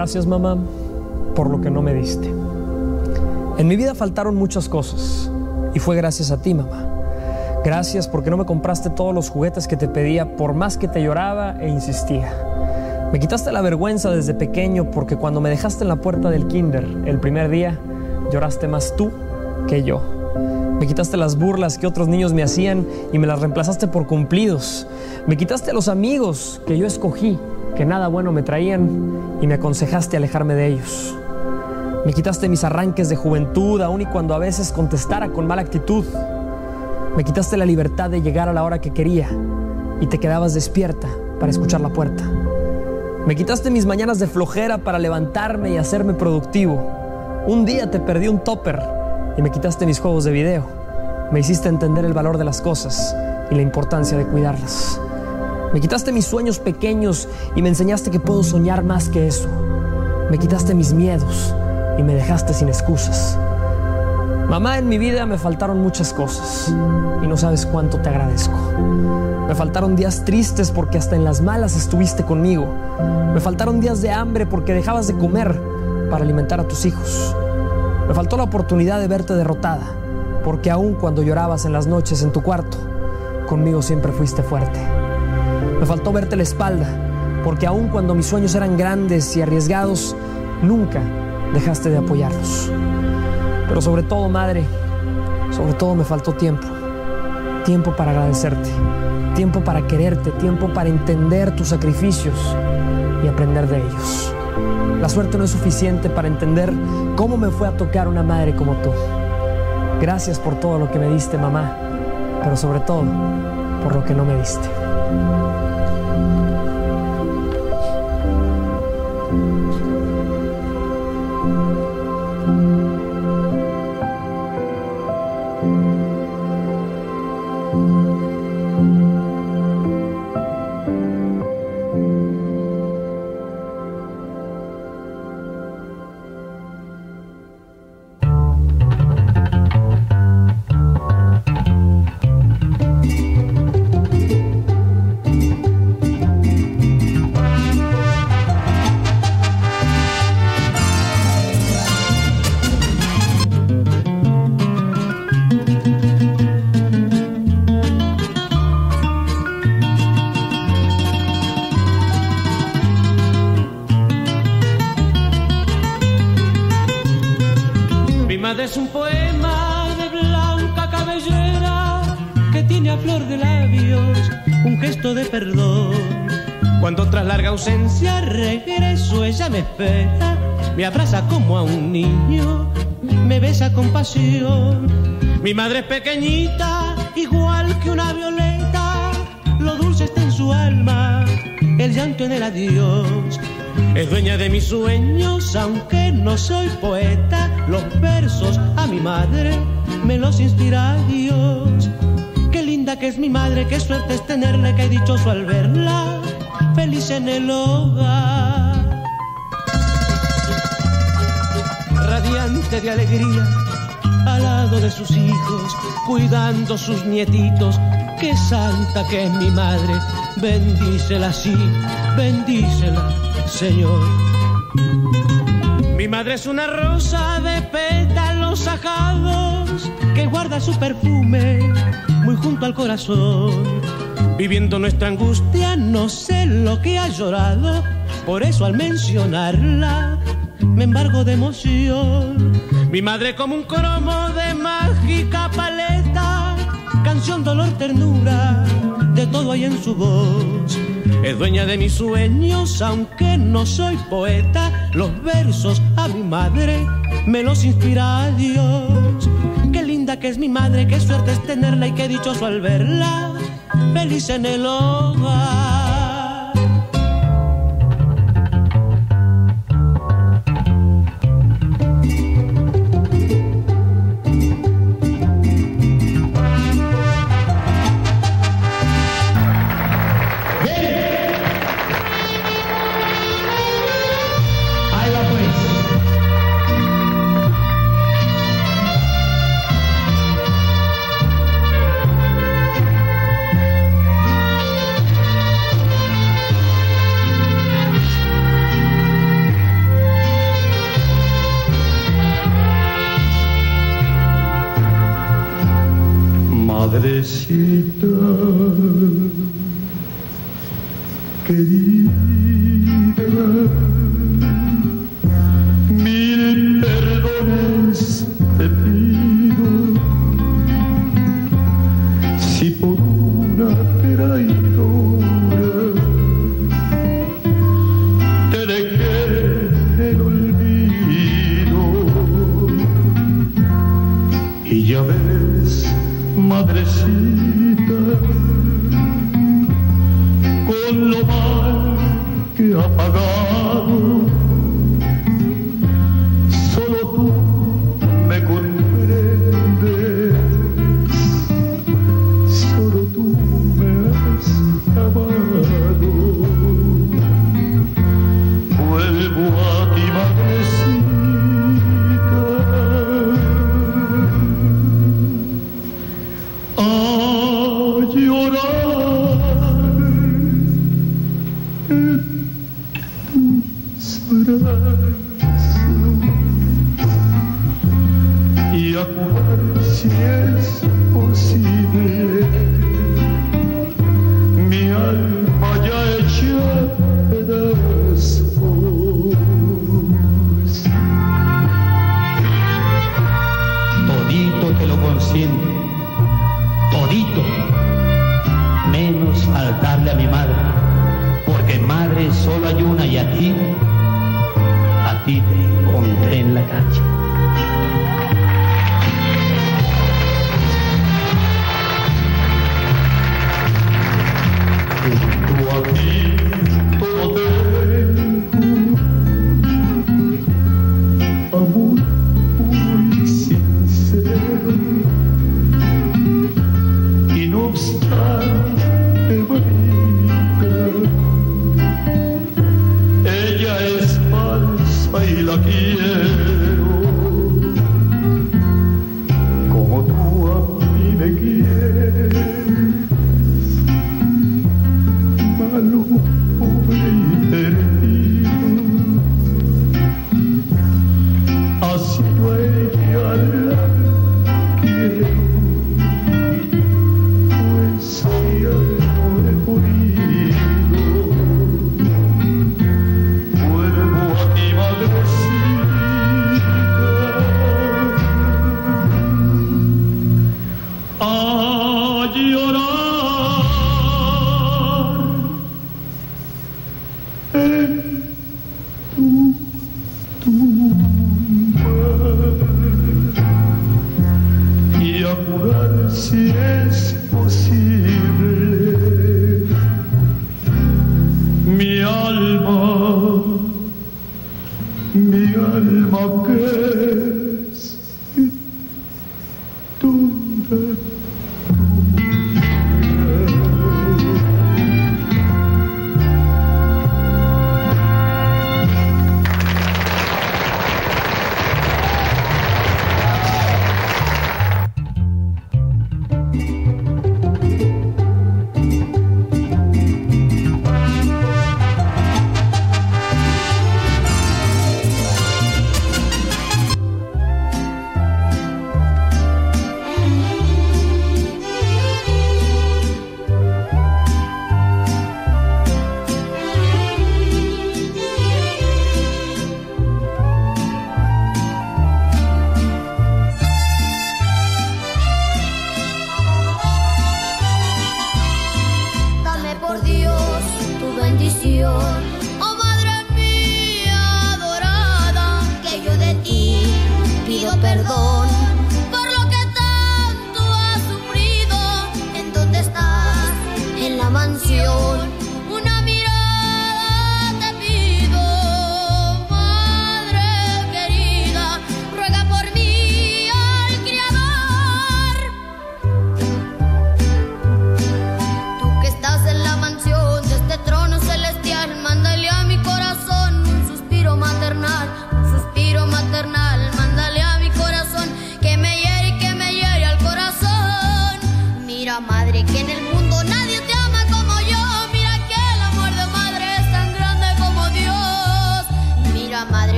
Gracias mamá por lo que no me diste. En mi vida faltaron muchas cosas y fue gracias a ti mamá. Gracias porque no me compraste todos los juguetes que te pedía por más que te lloraba e insistía. Me quitaste la vergüenza desde pequeño porque cuando me dejaste en la puerta del kinder el primer día lloraste más tú que yo. Me quitaste las burlas que otros niños me hacían y me las reemplazaste por cumplidos. Me quitaste los amigos que yo escogí que nada bueno me traían y me aconsejaste alejarme de ellos. Me quitaste mis arranques de juventud, aun y cuando a veces contestara con mala actitud. Me quitaste la libertad de llegar a la hora que quería y te quedabas despierta para escuchar la puerta. Me quitaste mis mañanas de flojera para levantarme y hacerme productivo. Un día te perdí un topper y me quitaste mis juegos de video. Me hiciste entender el valor de las cosas y la importancia de cuidarlas. Me quitaste mis sueños pequeños y me enseñaste que puedo soñar más que eso. Me quitaste mis miedos y me dejaste sin excusas. Mamá, en mi vida me faltaron muchas cosas y no sabes cuánto te agradezco. Me faltaron días tristes porque hasta en las malas estuviste conmigo. Me faltaron días de hambre porque dejabas de comer para alimentar a tus hijos. Me faltó la oportunidad de verte derrotada porque aun cuando llorabas en las noches en tu cuarto, conmigo siempre fuiste fuerte. Me faltó verte la espalda, porque aun cuando mis sueños eran grandes y arriesgados, nunca dejaste de apoyarlos. Pero sobre todo, madre, sobre todo me faltó tiempo. Tiempo para agradecerte, tiempo para quererte, tiempo para entender tus sacrificios y aprender de ellos. La suerte no es suficiente para entender cómo me fue a tocar una madre como tú. Gracias por todo lo que me diste, mamá, pero sobre todo por lo que no me diste. Mi madre es pequeñita, igual que una violeta, lo dulce está en su alma, el llanto en el adiós. Es dueña de mis sueños, aunque no soy poeta, los versos a mi madre me los inspira Dios. Qué linda que es mi madre, qué suerte es tenerla, qué dichoso al verla, feliz en el hogar. Radiante de alegría, lado de sus hijos, cuidando sus nietitos, qué santa que es mi madre, bendícela así, bendícela, Señor. Mi madre es una rosa de pétalos sacados que guarda su perfume muy junto al corazón. Viviendo nuestra angustia, no sé lo que ha llorado, por eso al mencionarla me embargo de emoción. Mi madre como un cromo de mágica paleta, canción, dolor, ternura, de todo hay en su voz. Es dueña de mis sueños, aunque no soy poeta, los versos a mi madre me los inspira Dios. Qué linda que es mi madre, qué suerte es tenerla y qué dichoso al verla, feliz en el hogar.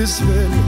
Desvelo,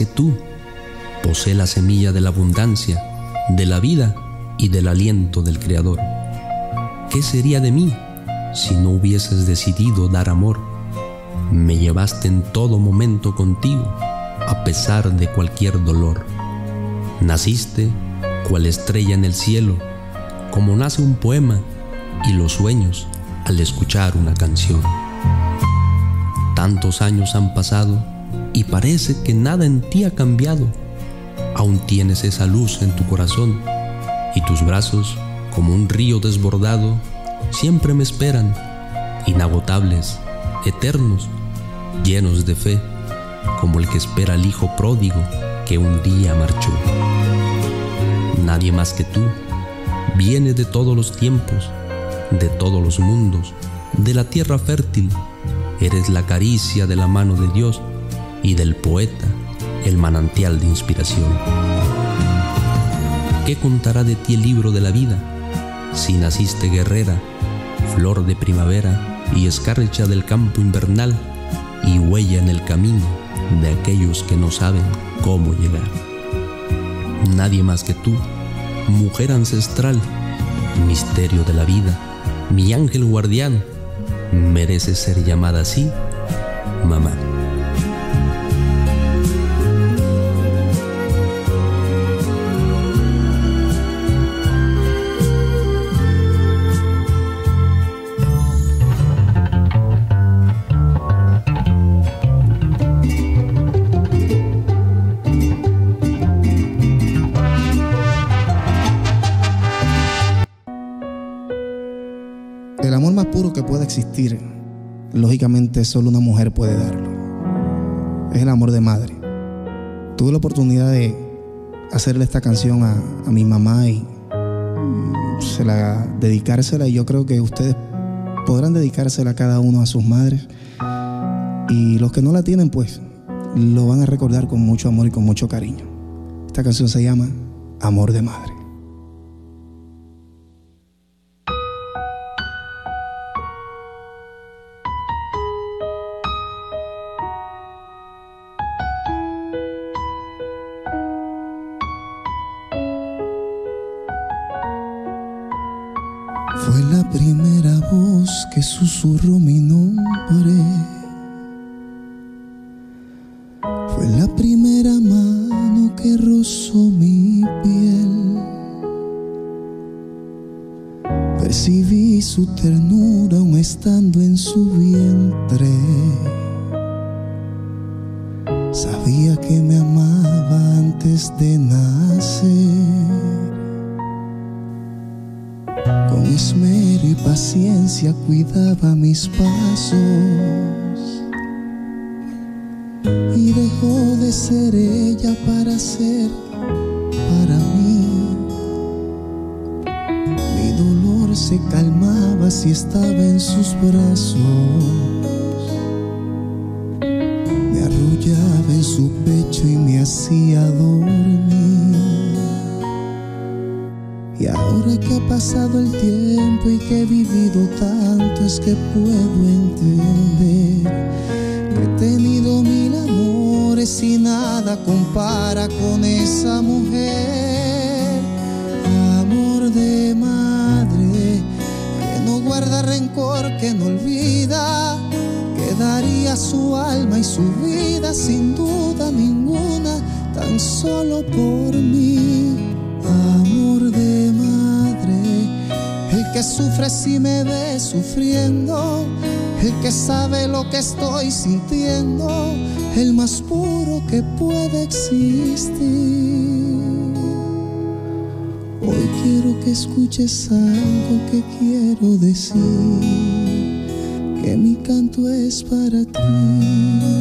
que tú posee la semilla de la abundancia, de la vida y del aliento del Creador. ¿Qué sería de mí si no hubieses decidido dar amor? Me llevaste en todo momento contigo, a pesar de cualquier dolor. Naciste cual estrella en el cielo, como nace un poema y los sueños al escuchar una canción. Tantos años han pasado y parece que nada en ti ha cambiado. Aún tienes esa luz en tu corazón y tus brazos, como un río desbordado, siempre me esperan, inagotables, eternos, llenos de fe, como el que espera al hijo pródigo que un día marchó. Nadie más que tú viene de todos los tiempos, de todos los mundos, de la tierra fértil. Eres la caricia de la mano de Dios y del poeta el manantial de inspiración. ¿Qué contará de ti el libro de la vida si naciste guerrera, flor de primavera y escarcha del campo invernal y huella en el camino de aquellos que no saben cómo llegar? Nadie más que tú, mujer ancestral, misterio de la vida, mi ángel guardián, merece ser llamada así, mamá. Lógicamente solo una mujer puede darlo. Es el amor de madre. Tuve la oportunidad de hacerle esta canción a, mi mamá y se la, dedicársela y yo creo que ustedes podrán dedicársela a cada uno a sus madres y los que no la tienen pues lo van a recordar con mucho amor y con mucho cariño. Esta canción se llama Amor de Madre. Para mí. Mi dolor se calmaba si estaba en sus brazos. Me arrullaba en su pecho y me hacía dormir. Y ahora que ha pasado el tiempo y que he vivido tanto es que puedo entender y nada compara con esa mujer. Amor de madre que no guarda rencor, que no olvida, que daría su alma y su vida sin duda ninguna, tan solo por mí. Amor de madre, el que sufre si me ve sufriendo, el que sabe lo que estoy sintiendo, el más puro que puede existir. Hoy quiero que escuches algo que quiero decir, que mi canto es para ti.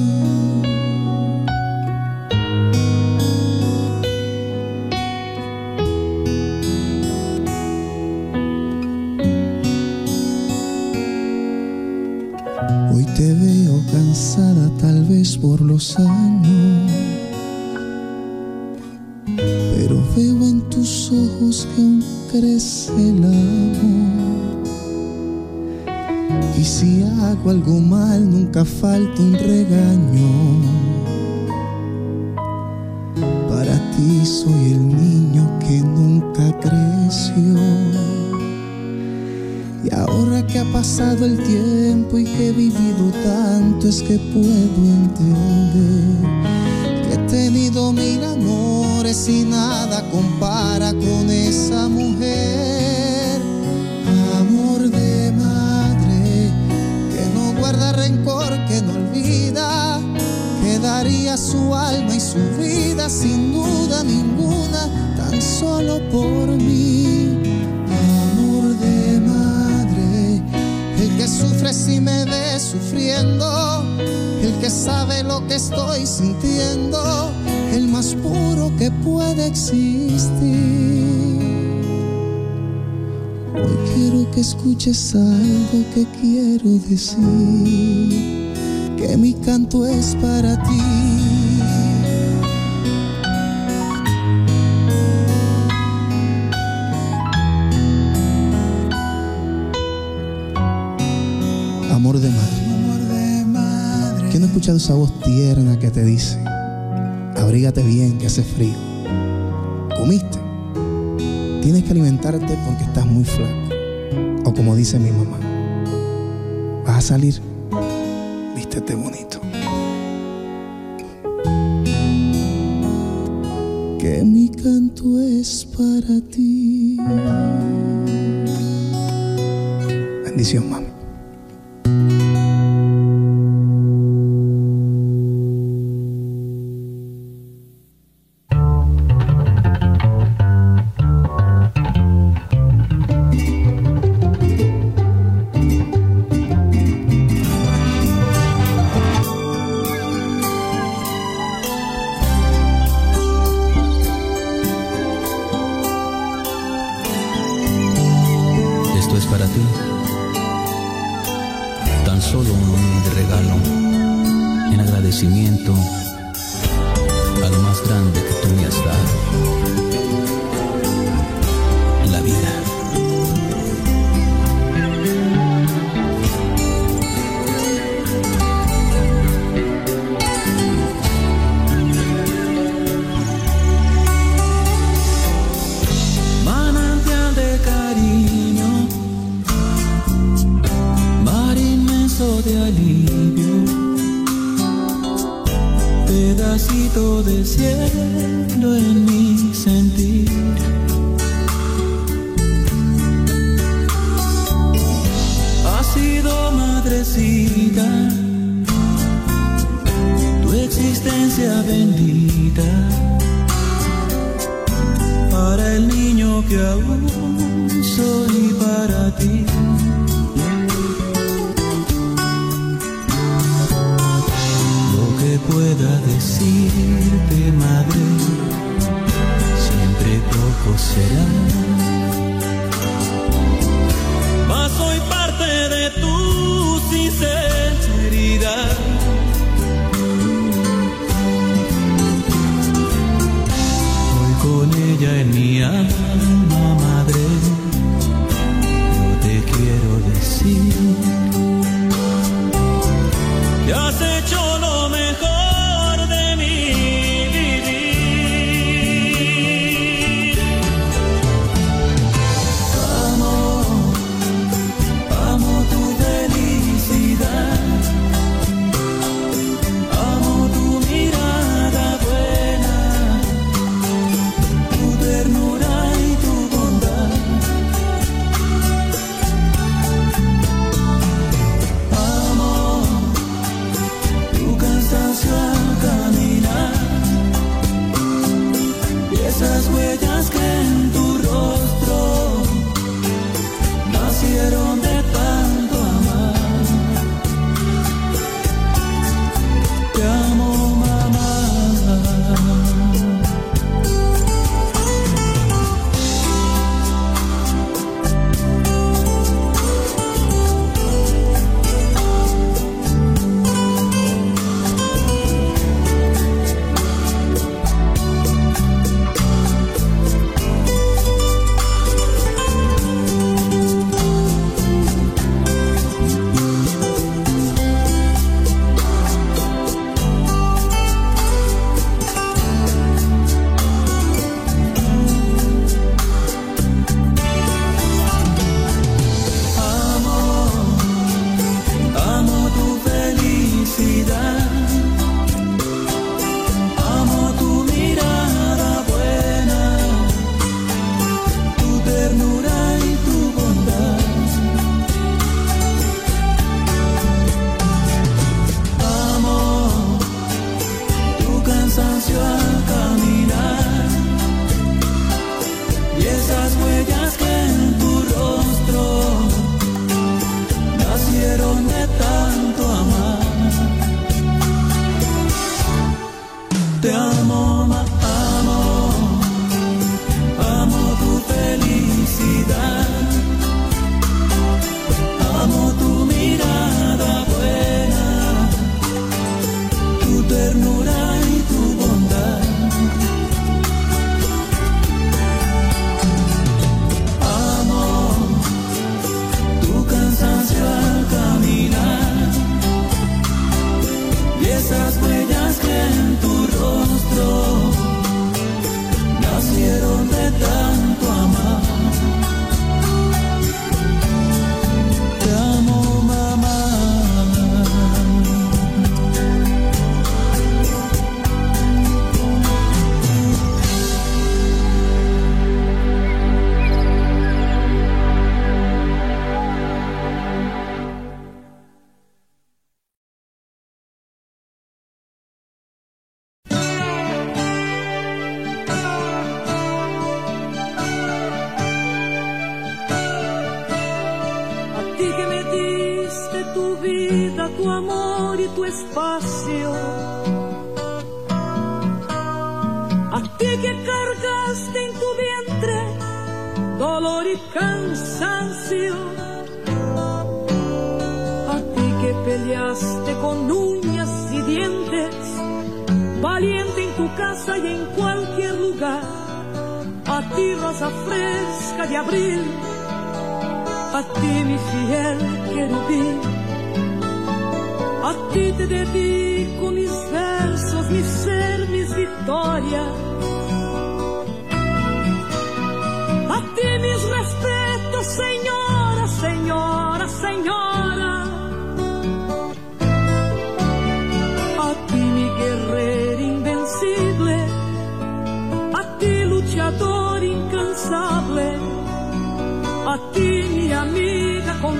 Por los años, pero veo en tus ojos que aún crece el amor. Y si hago algo mal, nunca falta un regaño. Para ti soy el niño que nunca creció. Y ahora que ha pasado el tiempo y que he vivido tanto es que puedo entender que he tenido mil amores y nada compara con esa mujer. Amor de madre que no guarda rencor, que no olvida, que daría su alma y su vida sin duda ninguna, tan solo por mí. Sufre si me ve sufriendo, el que sabe lo que estoy sintiendo, el más puro que puede existir. Hoy quiero que escuches algo que quiero decir, que mi canto es para ti. Escuchado esa voz tierna que te dice, abrígate bien que hace frío? ¿Comiste? Tienes que alimentarte porque estás muy flaco. O como dice mi mamá, vas a salir, vístete bonito. Que mi canto es para ti. Bendición, mami.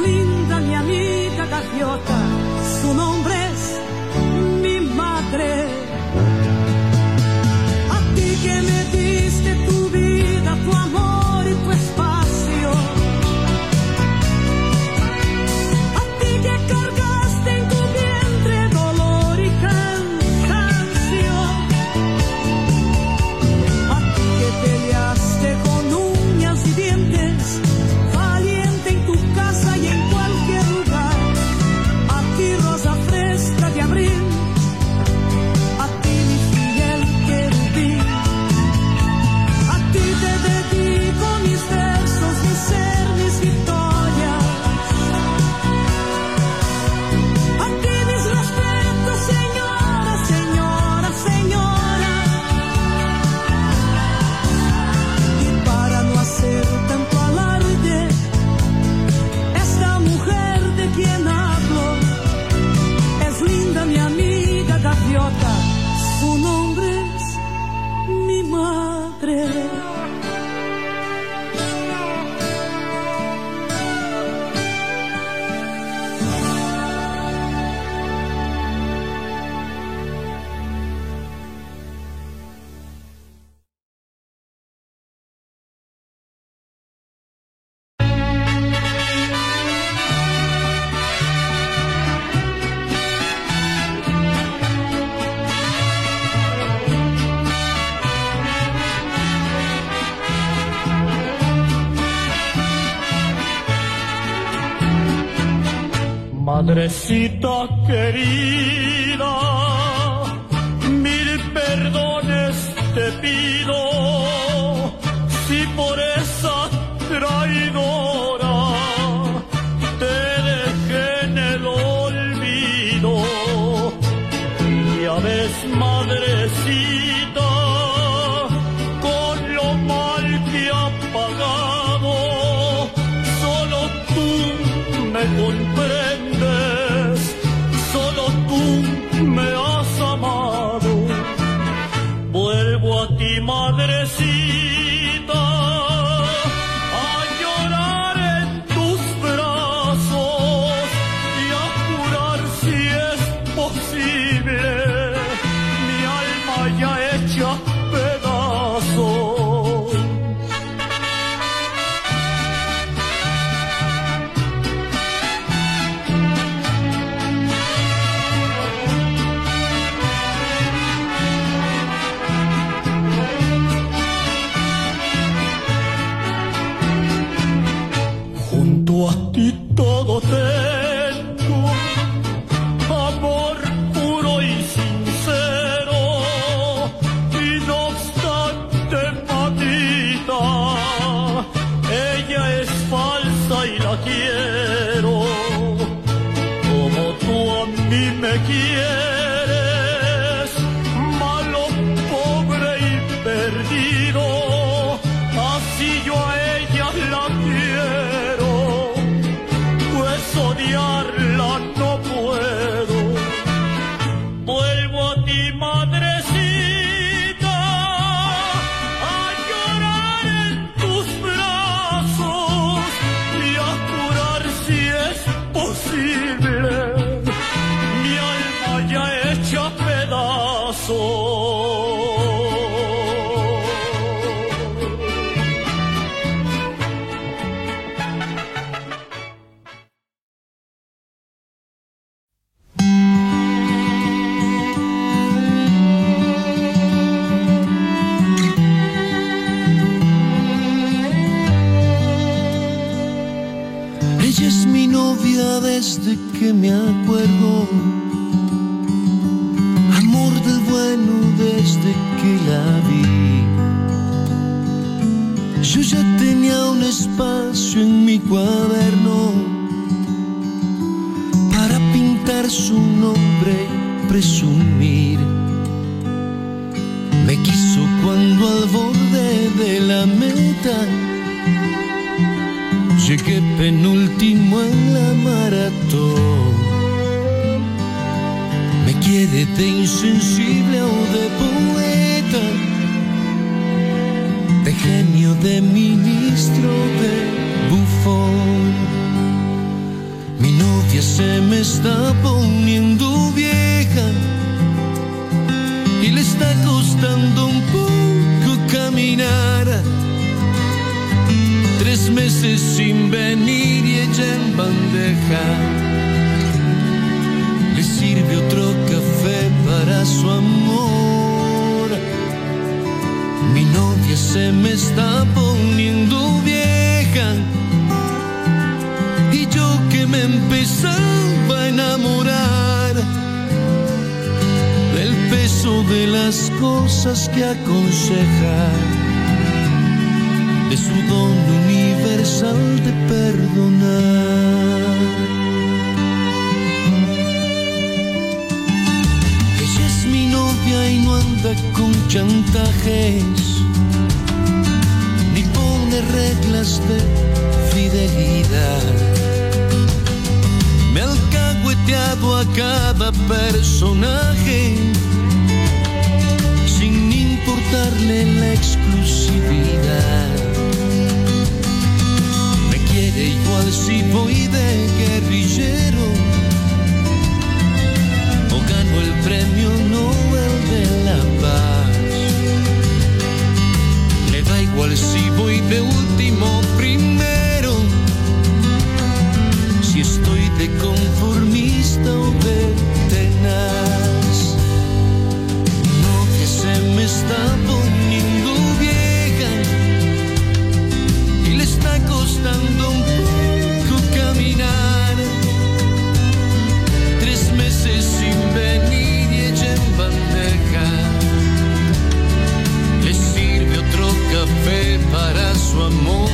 linda, mi amiga gaviota. pobrecito cosas que aconseja, de su don universal de perdonar. Ella es mi novia y no anda con chantajes, ni pone reglas de fidelidad. Me ha alcahueteado a cada personaje importarle la exclusividad. Me quiere igual si voy de guerrillero o gano el premio Nobel de la Paz. Le da igual si voy de último primero si estoy de conformista o de tenaz. Me está poniendo vieja y le está costando un poco caminar. Tres meses sin venir y ella en bandeja. Le sirve otro café para su amor.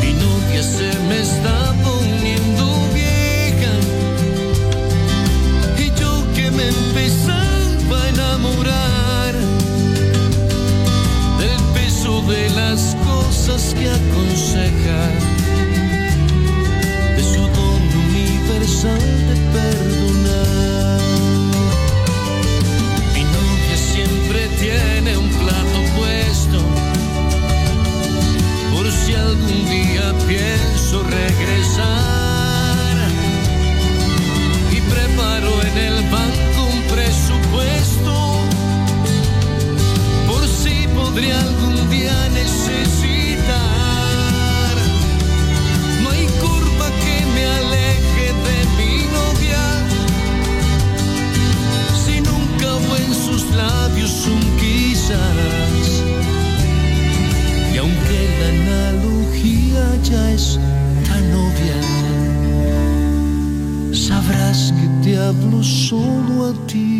Mi novia se me está poniendo vieja y yo que me empezaba a enamorar del peso de las cosas que aconseja, de su don universal de perdonar. Mi novia siempre tiene un plato puesto por si algún día pienso regresar. Y preparo en el banco si podría algún día necesitar. No hay curva que me aleje de mi novia si nunca hubo en sus labios un quizás. Y aunque la analogía ya es tan obvia, sabrás que te hablo solo a ti,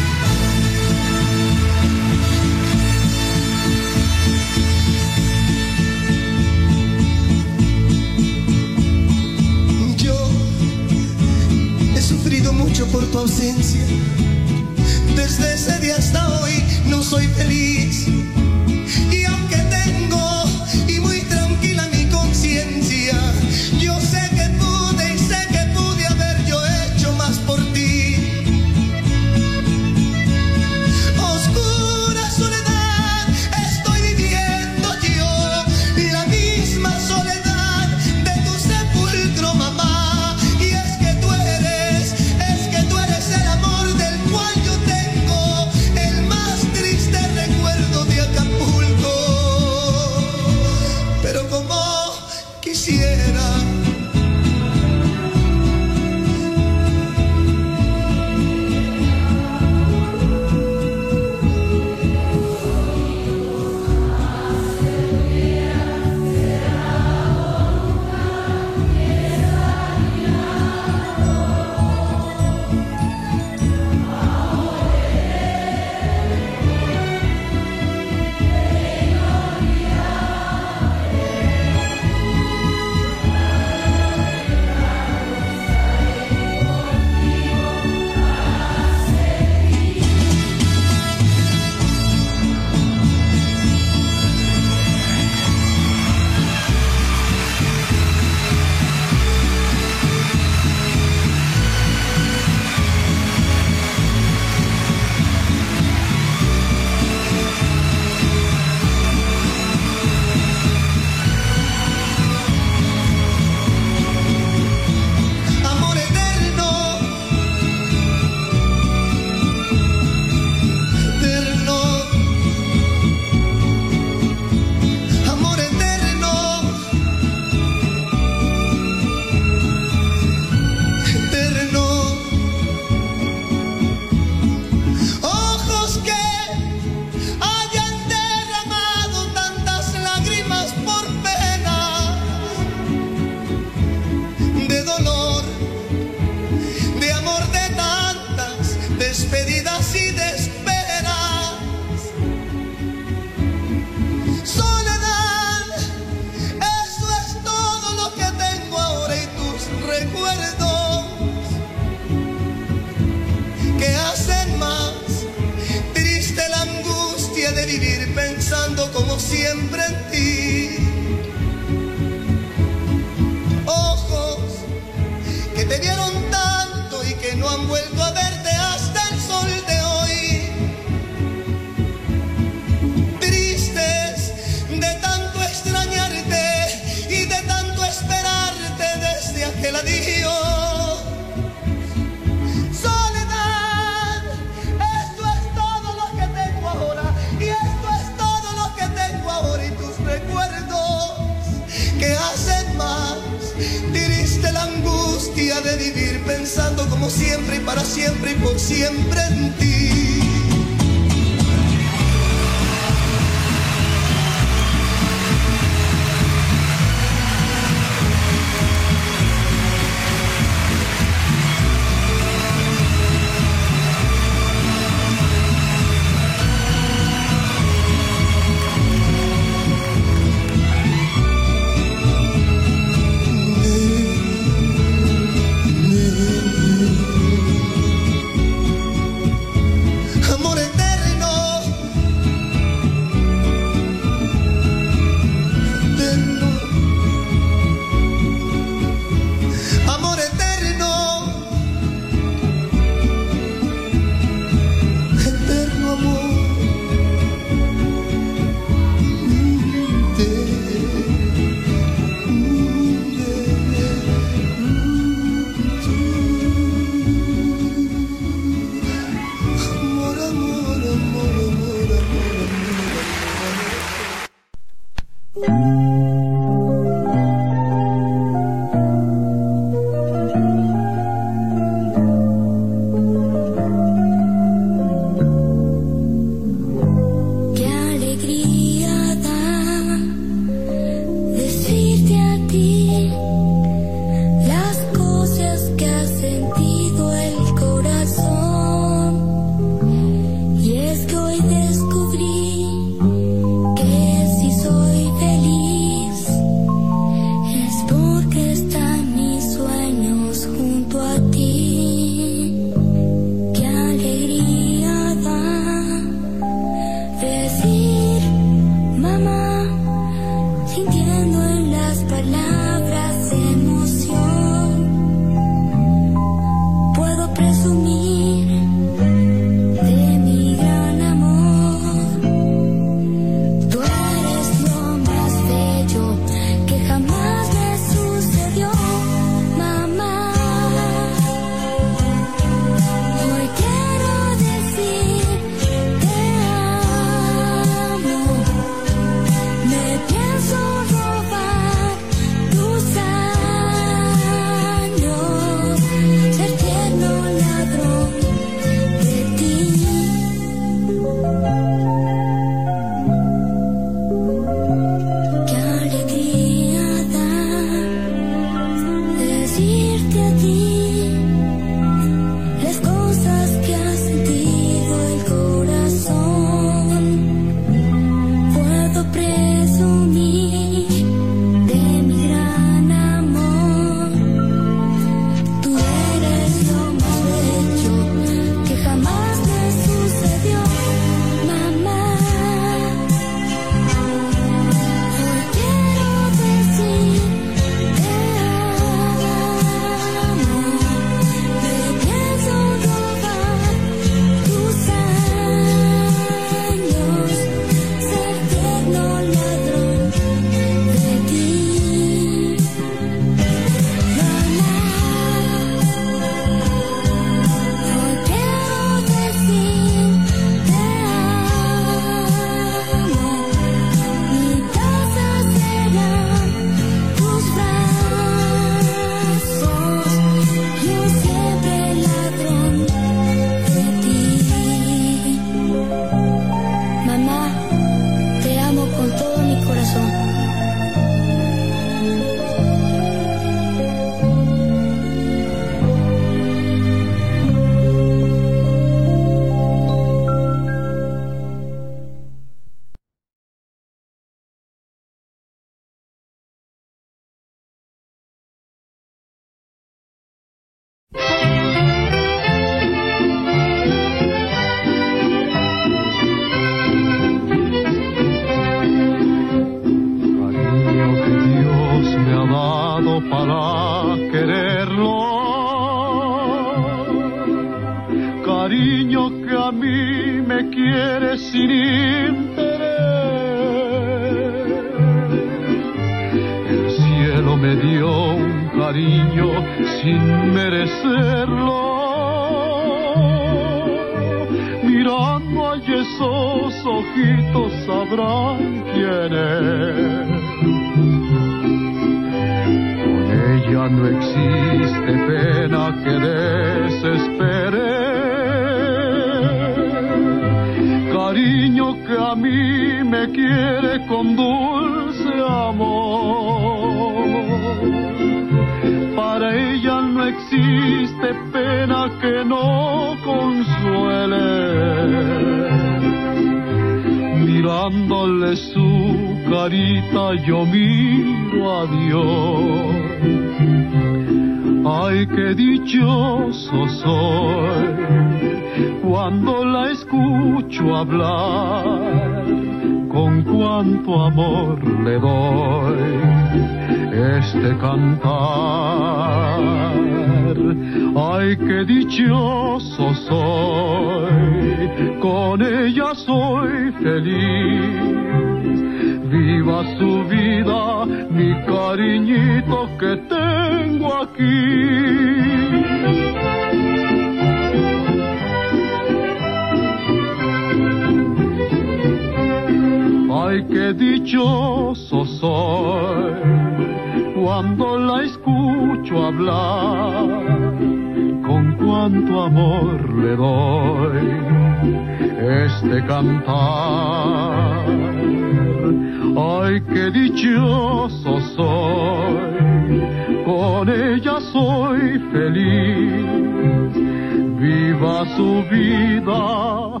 Viva su vida,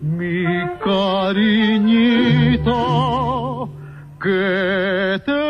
mi cariñito, que tengo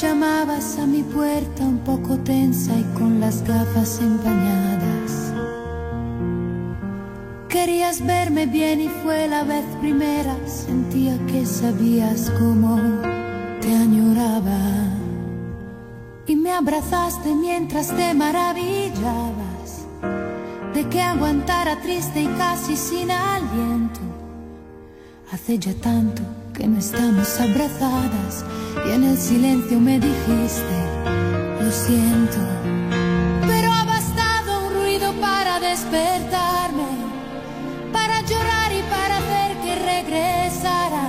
llamabas a mi puerta un poco tensa y con las gafas empañadas. Querías verme bien y fue la vez primera. Sentía que sabías cómo te añoraba. Y me abrazaste mientras te maravillabas de que aguantara triste y casi sin aliento. Hace ya tanto que no estamos abrazadas y en el silencio me dijiste, lo siento. Pero ha bastado un ruido para despertarme, para llorar y para hacer que regresara.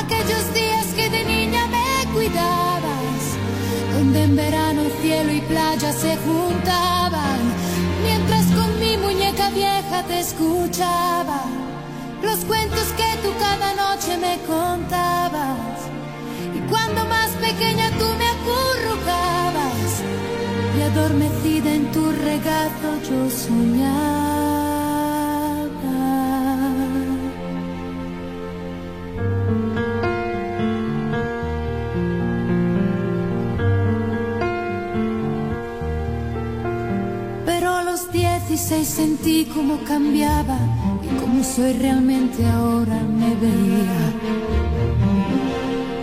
Aquellos días que de niña me cuidabas, donde en verano cielo y playa se juntaban, mientras con mi muñeca vieja te escuchaba los cuentos que tú cada noche me contabas. Y cuando más pequeña tú me acurrucabas y adormecida en tu regazo yo soñaba. Pero a los 16 sentí cómo cambiaba y cómo soy realmente ahora me veía.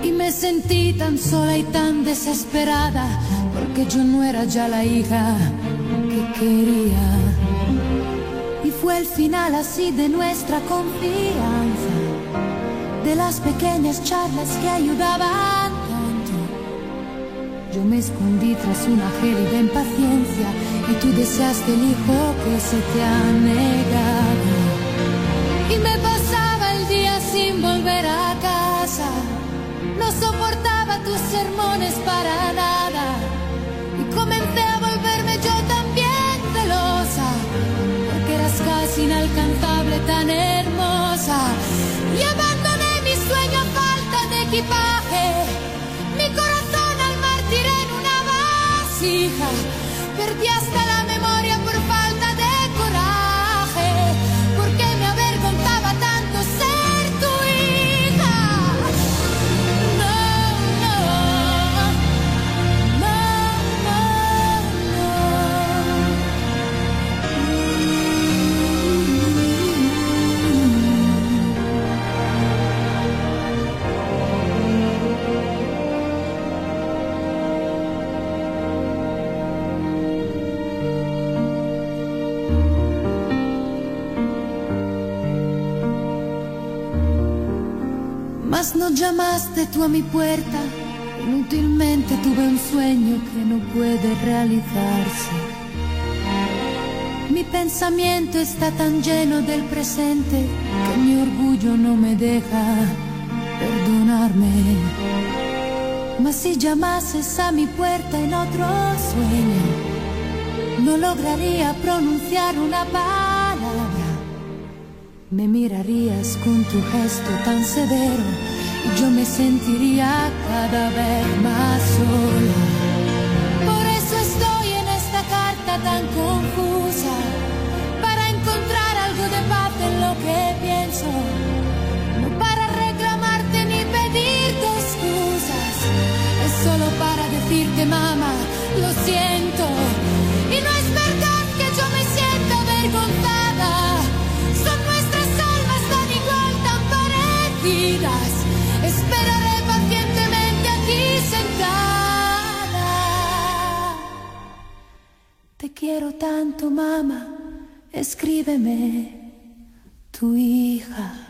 Y me sentí tan sola y tan desesperada porque yo no era ya la hija que quería. Y fue el final así de nuestra confianza, de las pequeñas charlas que ayudaban tanto. Yo me escondí tras una gélida impaciencia y tú deseaste el hijo que se te ha no soportaba tus sermones para nada. Y comencé a volverme yo también celosa, porque eras casi inalcanzable, tan hermosa. Y abandoné mi sueño a falta de equipaje, Llamaste tú a mi puerta, inútilmente tuve un sueño que no puede realizarse. Mi pensamiento está tan lleno del presente que mi orgullo no me deja perdonarme. Mas si llamases a mi puerta en otro sueño, no lograría pronunciar una palabra. Me mirarías con tu gesto tan severo yo me sentiría cada vez más sola. Por eso estoy en esta carta tan confusa, para encontrar algo de paz en lo que pienso, no para reclamarte ni pedirte excusas, es solo para decirte mamá, lo siento. Quiero tanto, mamá, escríbeme, tu hija.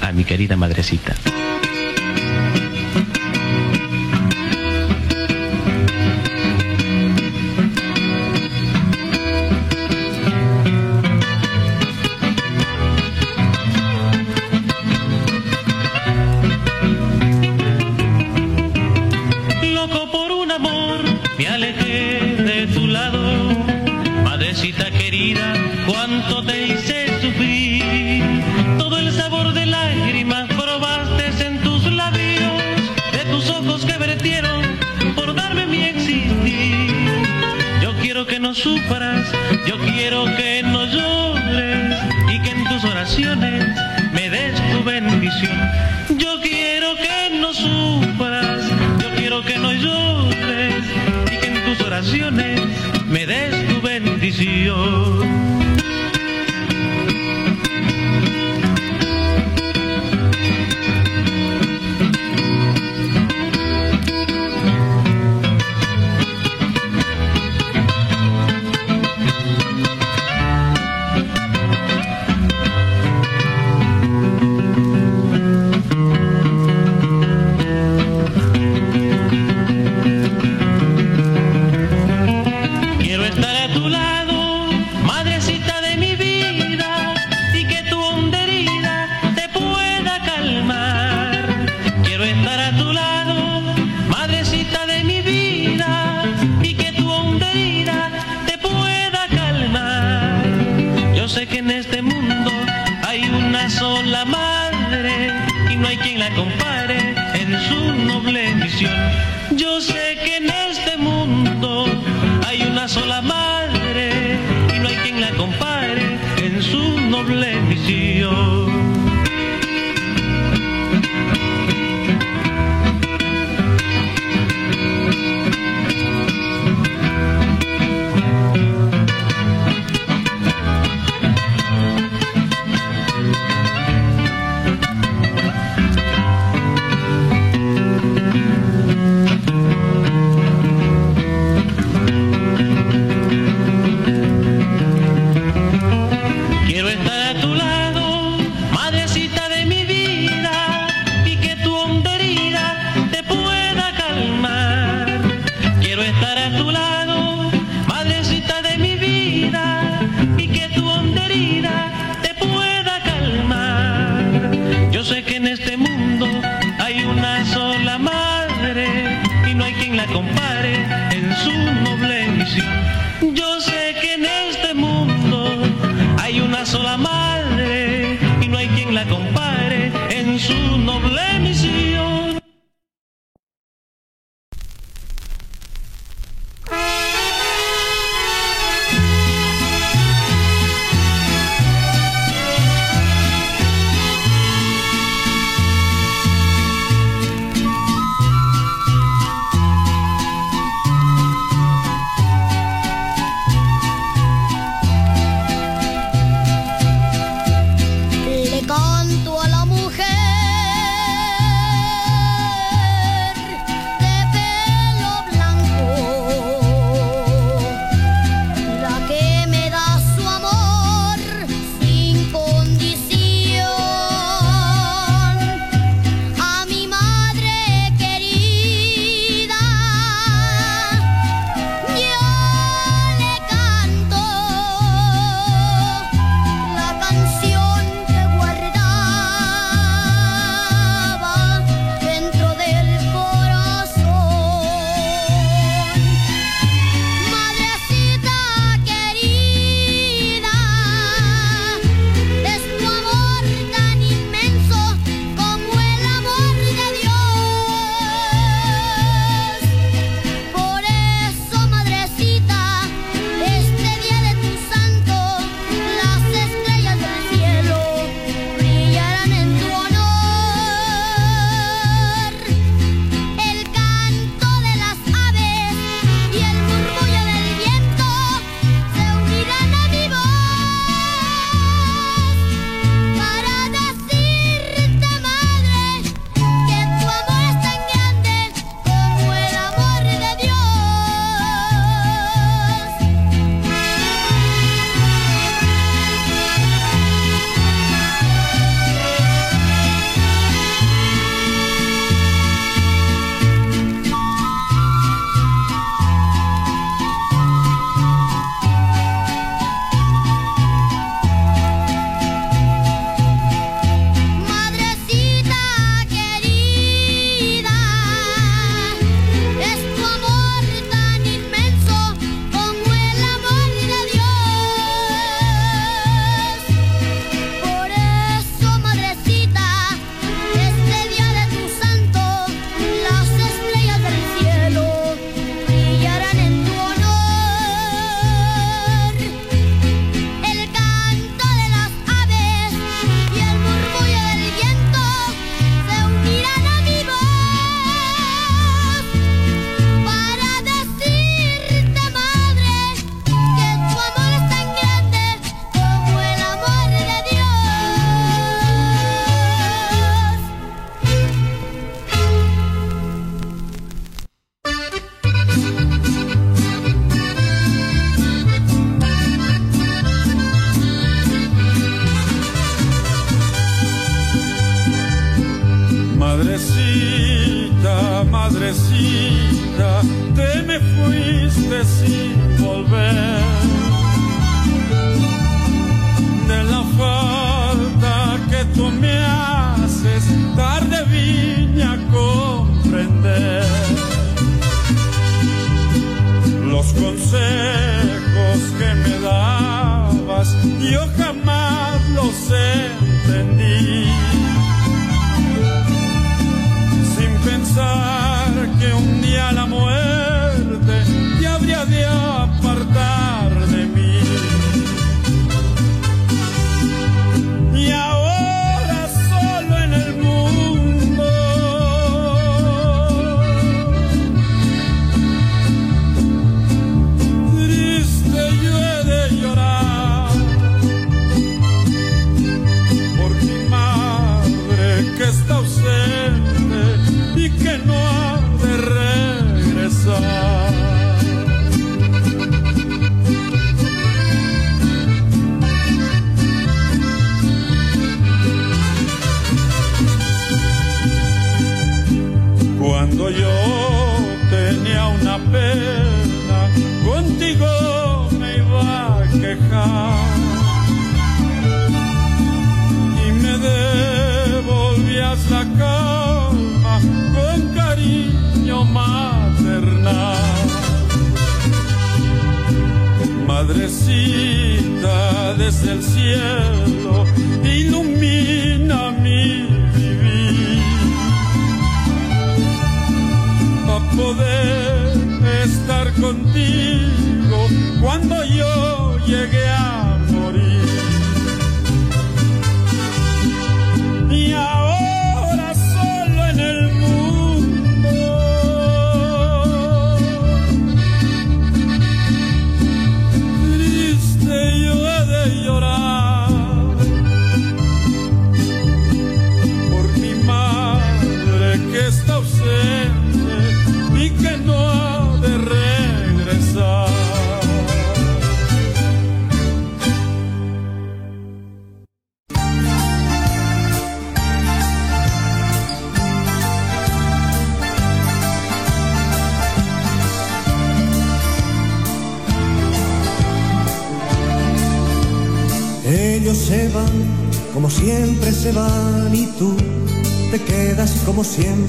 a mi querida madrecita. ocasiones me des tu bendición. Yo quiero que no sufras, yo quiero que no llores y que en tus oraciones me des tu bendición.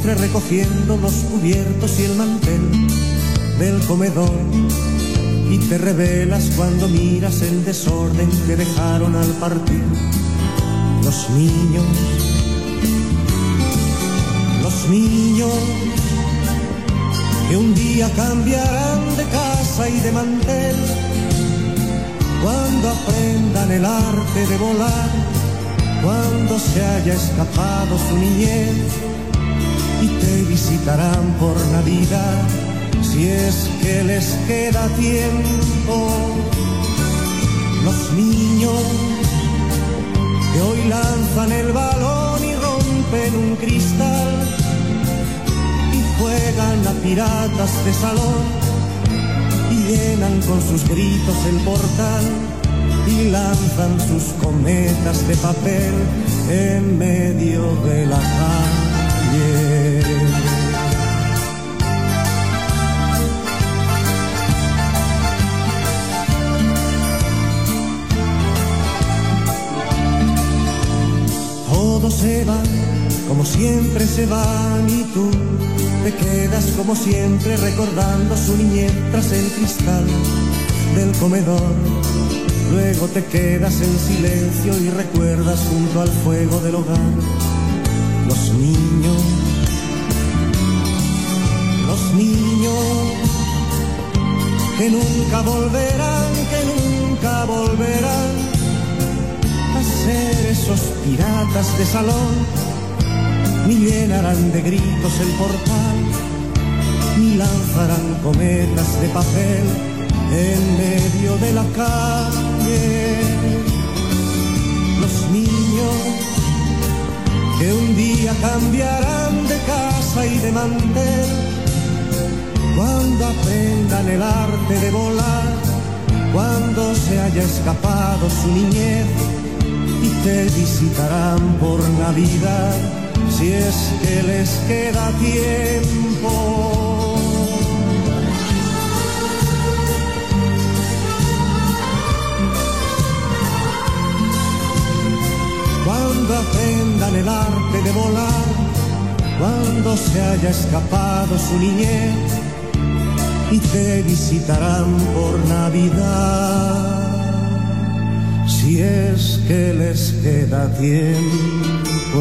Siempre recogiendo los cubiertos y el mantel del comedor y te revelas cuando miras el desorden que dejaron al partir los niños, los niños que un día cambiarán de casa y de mantel cuando aprendan el arte de volar, cuando se haya escapado su niñez y te visitarán por Navidad, si es que les queda tiempo. Los niños que hoy lanzan el balón y rompen un cristal y juegan a piratas de salón y llenan con sus gritos el portal y lanzan sus cometas de papel en medio de la calle. Se van como siempre se van y tú te quedas como siempre recordando su niñez tras el cristal del comedor. Luego te quedas en silencio y recuerdas junto al fuego del hogar los niños, los niños que nunca volverán, que nunca volverán esos piratas de salón ni llenarán de gritos el portal, ni lanzarán cometas de papel en medio de la calle. Los niños que un día cambiarán de casa y de mantel, cuando aprendan el arte de volar, cuando se haya escapado su niñez y te visitarán por Navidad si es que les queda tiempo. Cuando aprendan el arte de volar, cuando se haya escapado su niñez y te visitarán por Navidad si es que les queda tiempo.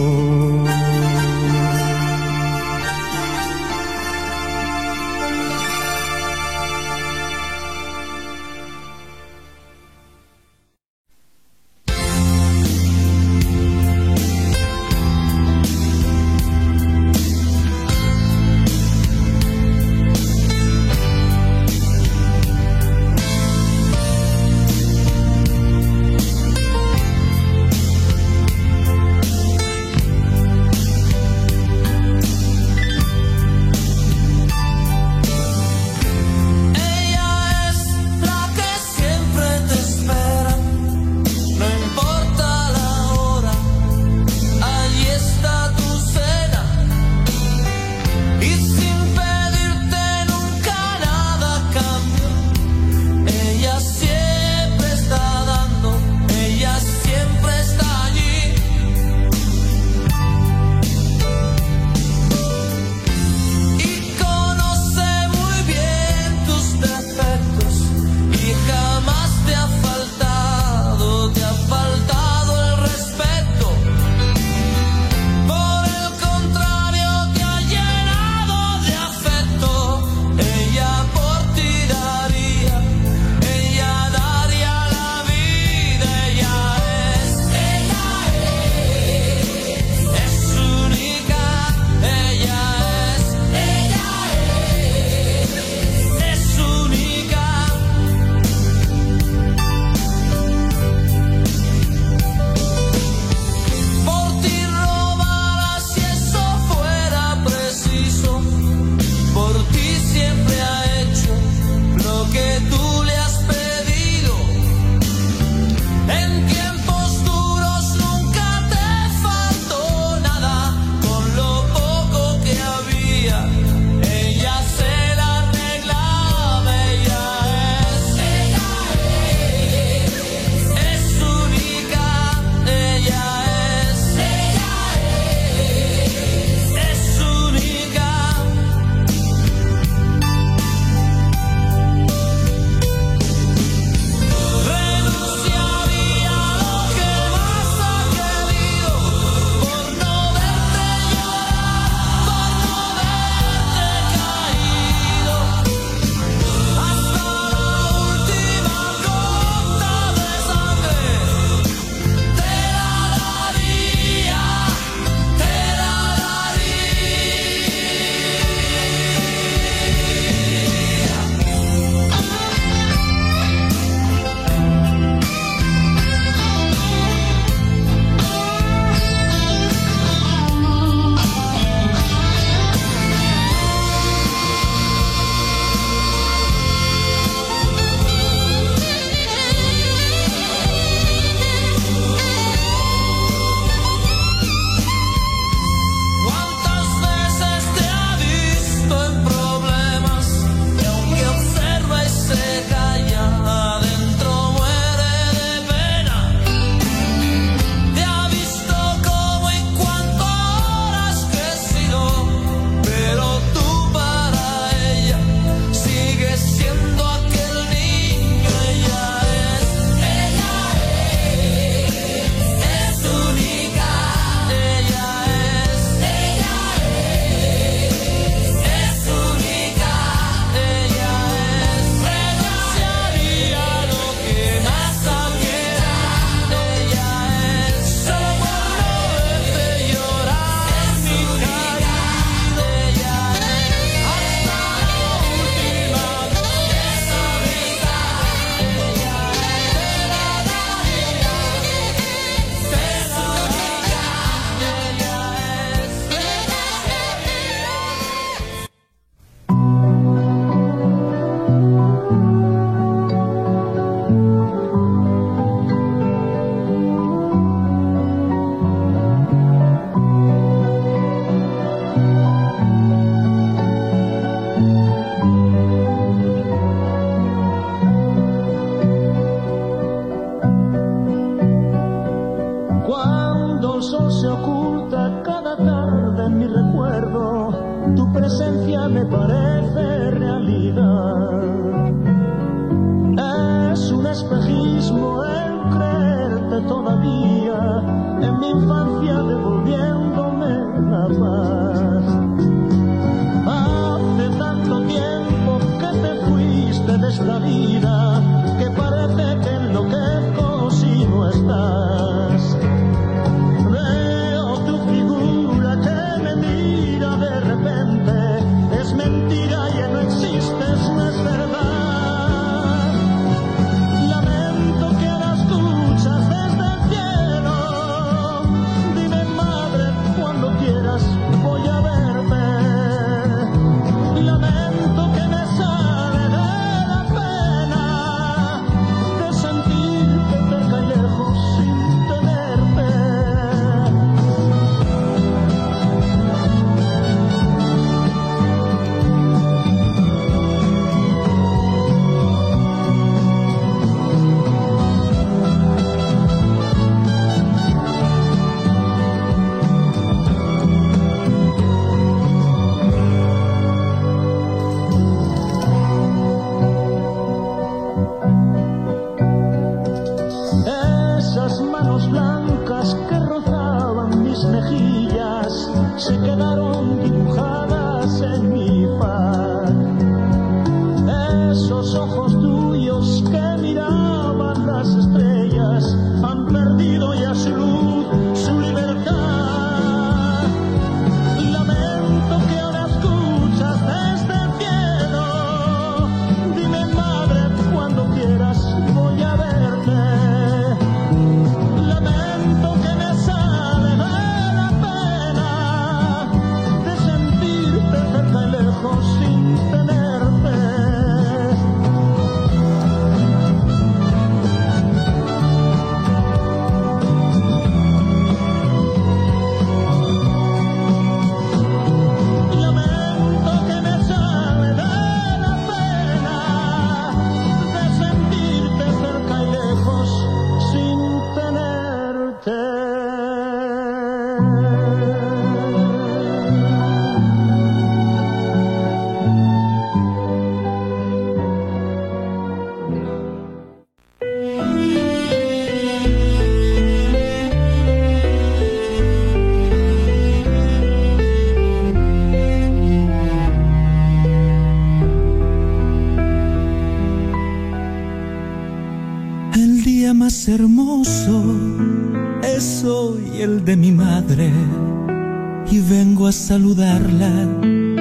saludarla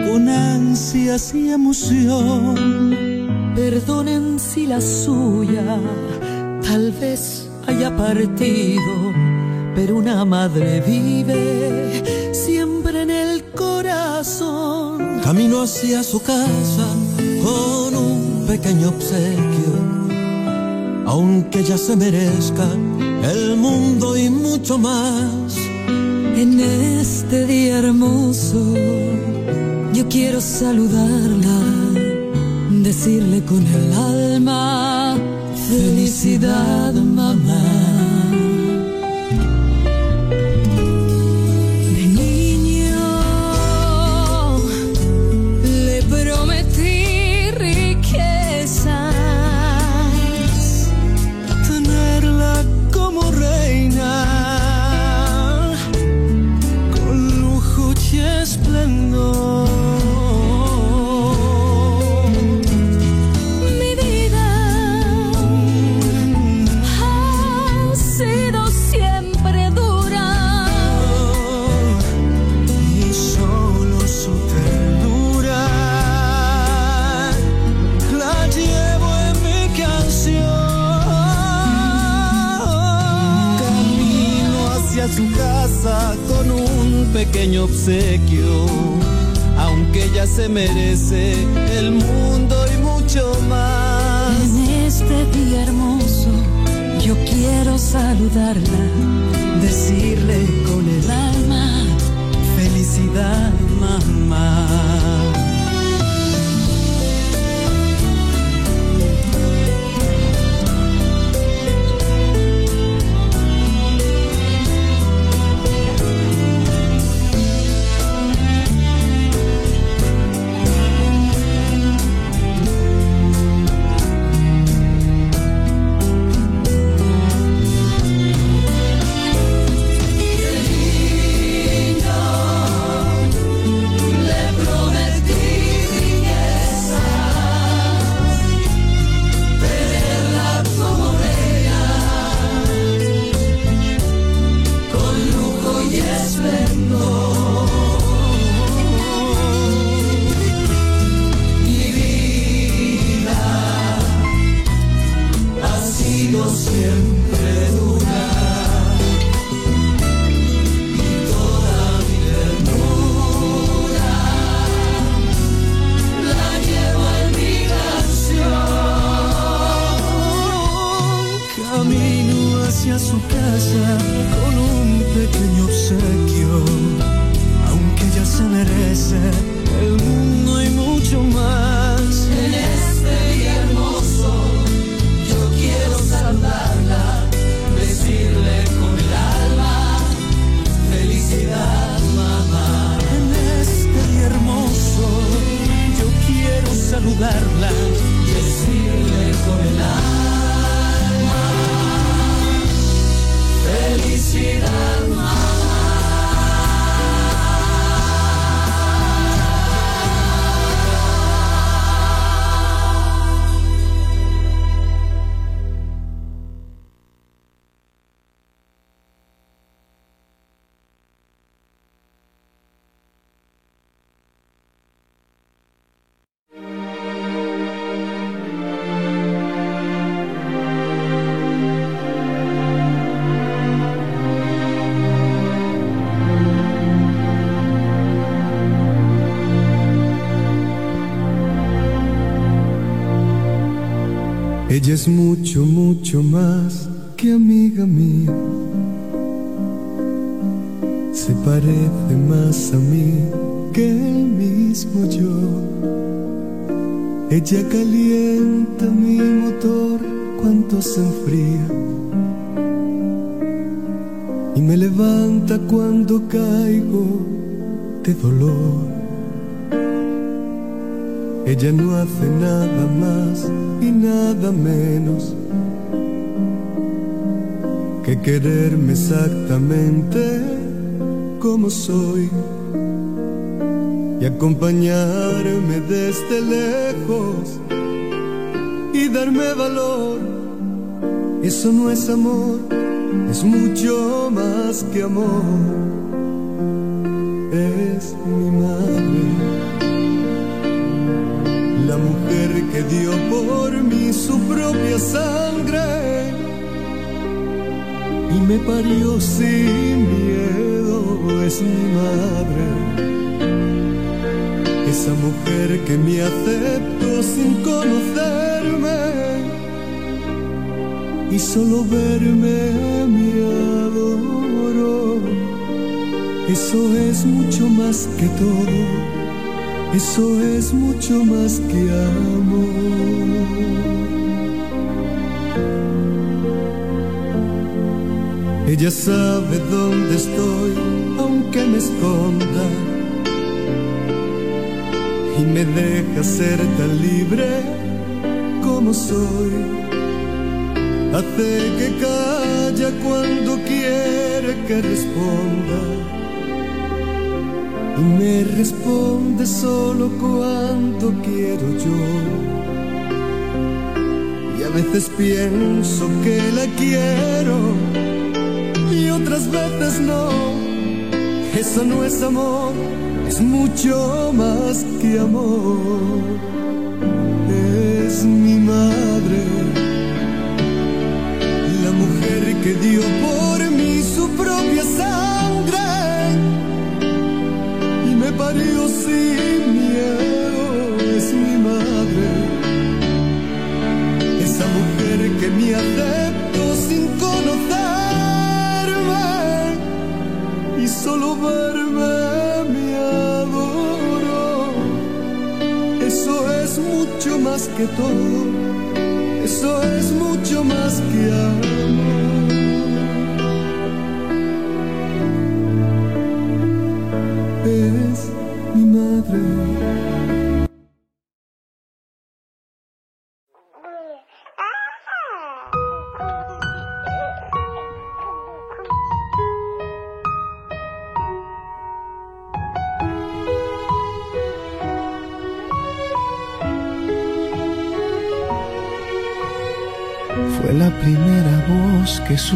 con ansias y emoción. Perdonen si la suya tal vez haya partido, pero una madre vive siempre en el corazón. Camino hacia su casa con un pequeño obsequio aunque ya se merezca el mundo y mucho más. En este día hermoso yo quiero saludarla, decirle con el alma felicidad. pequeño obsequio, aunque ella se merece el mundo y mucho más. En este día hermoso, yo quiero saludarla, decirle con el alma mucho. quererme exactamente como soy y acompañarme desde lejos y darme valor. Eso no es amor, es mucho más que amor. Es mi madre, la mujer que dio por mí su propia sangre me parió sin miedo. Es mi madre, esa mujer que me aceptó sin conocerme y solo verme me adoro. Eso es mucho más que todo, eso es mucho más que amor. Ella sabe dónde estoy, aunque me esconda, y me deja ser tan libre como soy. Hace que calla cuando quiere que responda. Y me responde solo cuando quiero yo. Y a veces pienso que la quiero otras veces no. Eso no es amor, es mucho más que amor. Es mi madre la mujer que dio por mí su propia sangre y me parió sin miedo, es mi madre. Esa mujer que me aceptó solo verme me adoro. Eso es mucho más que todo, eso es mucho más que amor. Es mi madre.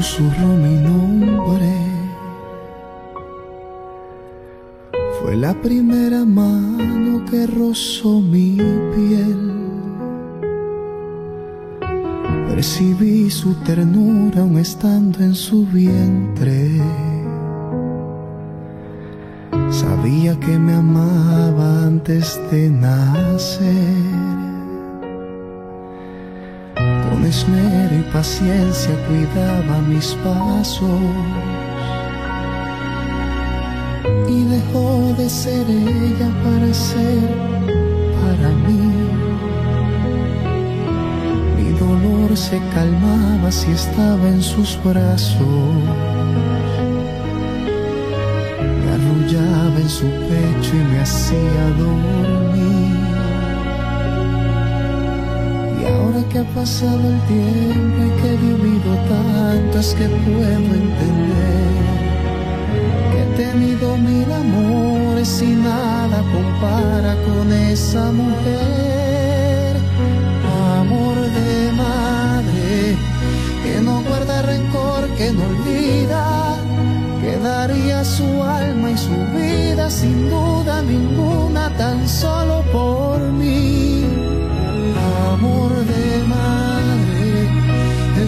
Susurró mi nombre. Fue la primera mano que rozó mi piel. Percibí su ternura aún estando en su vientre. Sabía que me amaba antes de nacer. Con esmero y paciencia cuidaba mis pasos y dejó de ser ella para ser para mí. Mi dolor se calmaba si estaba en sus brazos. Me arrullaba en su pecho y me hacía dormir. Ahora que ha pasado el tiempo y que he vivido tanto es que puedo entender que he tenido mil amores y nada compara con esa mujer. Amor de madre que no guarda rencor, que no olvida, que daría su alma y su vida sin duda ninguna tan solo por mí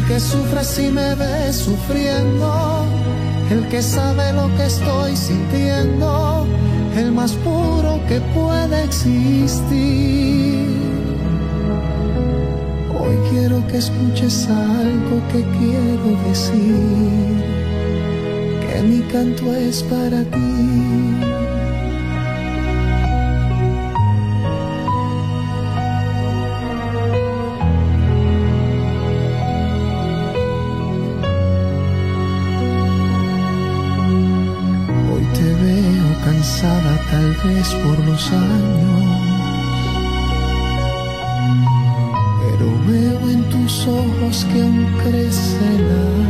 el que sufre si me ve sufriendo, el que sabe lo que estoy sintiendo, el más puro que puede existir. Hoy quiero que escuches algo que quiero decir, que mi canto es para ti. Vez por los años, pero veo en tus ojos que aún crece el amor.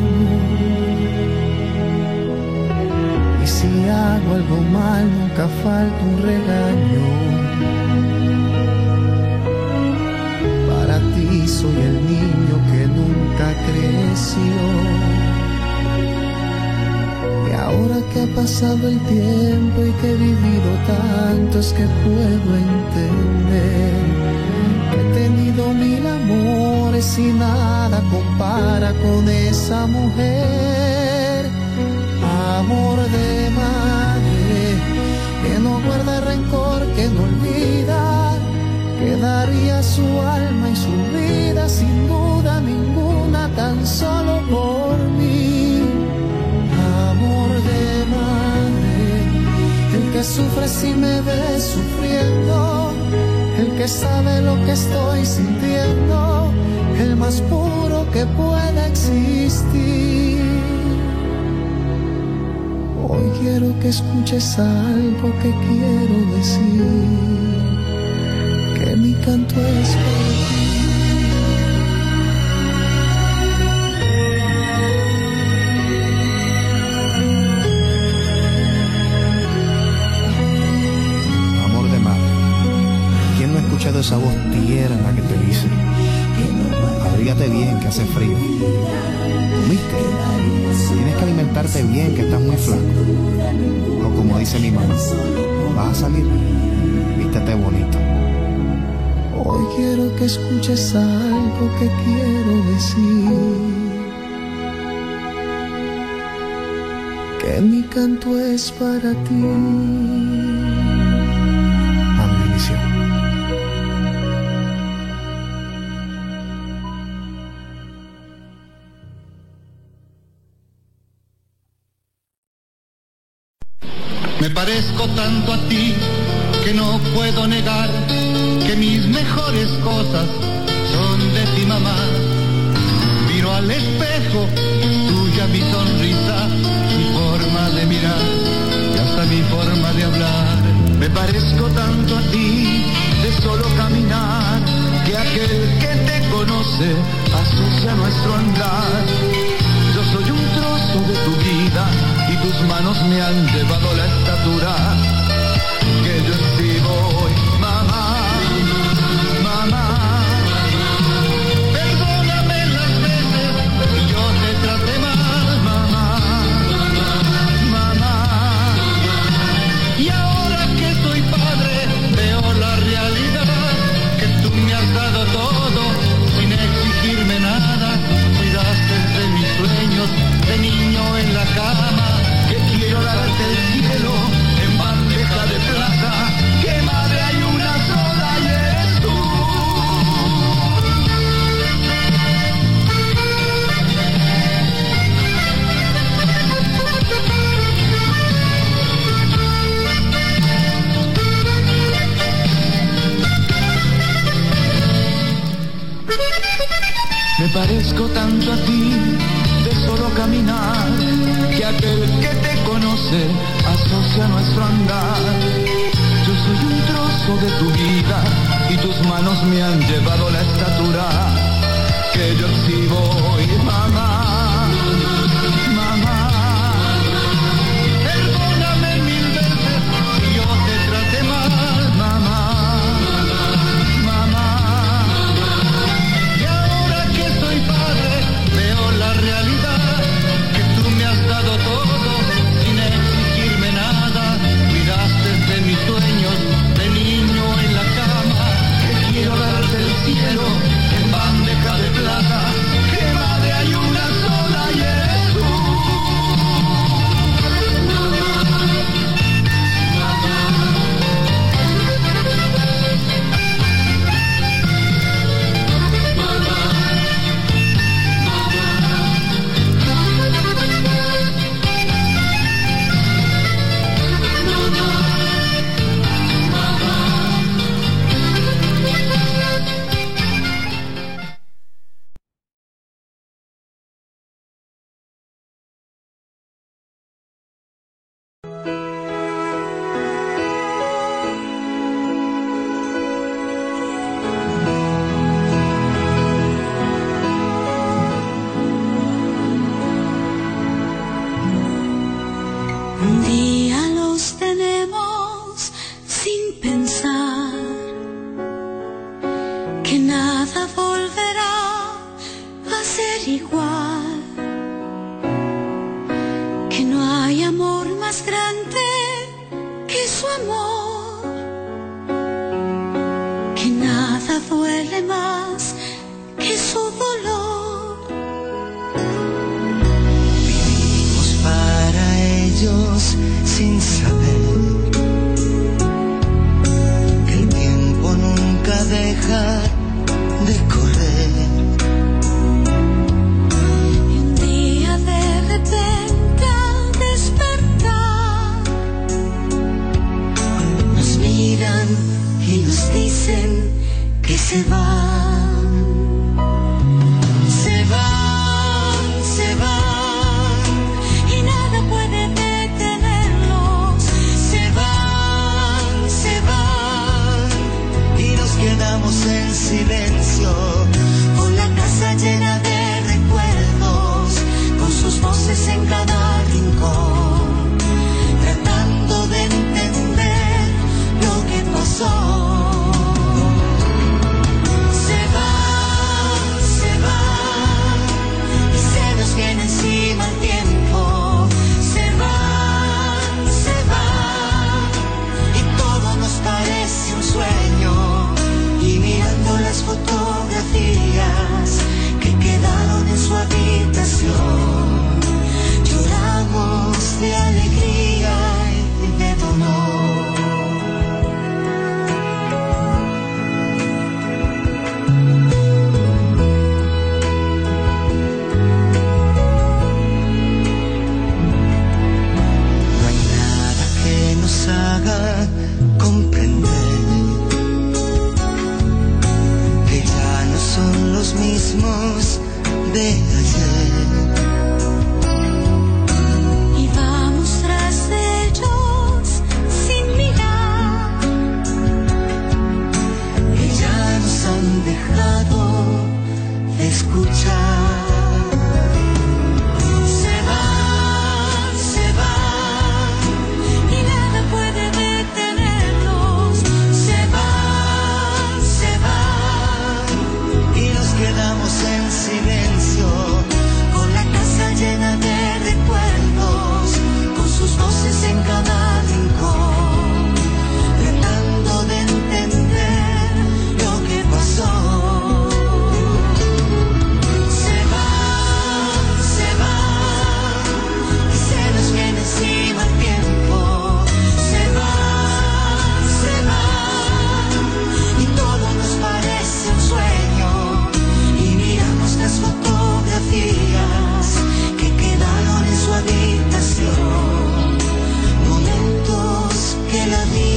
Y si hago algo mal, nunca falta un regaño. Pasado el tiempo y que he vivido tanto es que puedo entender he tenido mil amores y nada compara con esa mujer. Amor de madre que no guarda rencor, que no olvida, que daría su alma y su vida sin duda ninguna tan solo sufre si me ve sufriendo, el que sabe lo que estoy sintiendo, el más puro que pueda existir. Hoy quiero que escuches algo que quiero decir, que mi canto es esa voz tierna que te dice? Abrígate bien, que hace frío. ¿Viste? Tienes que alimentarte bien, que estás muy flaco. O como dice mi mamá, vas a salir, vístete bonito. Hoy quiero que escuches algo que quiero decir. Que mi canto es para ti.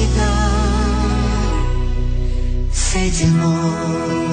Vida se llevó.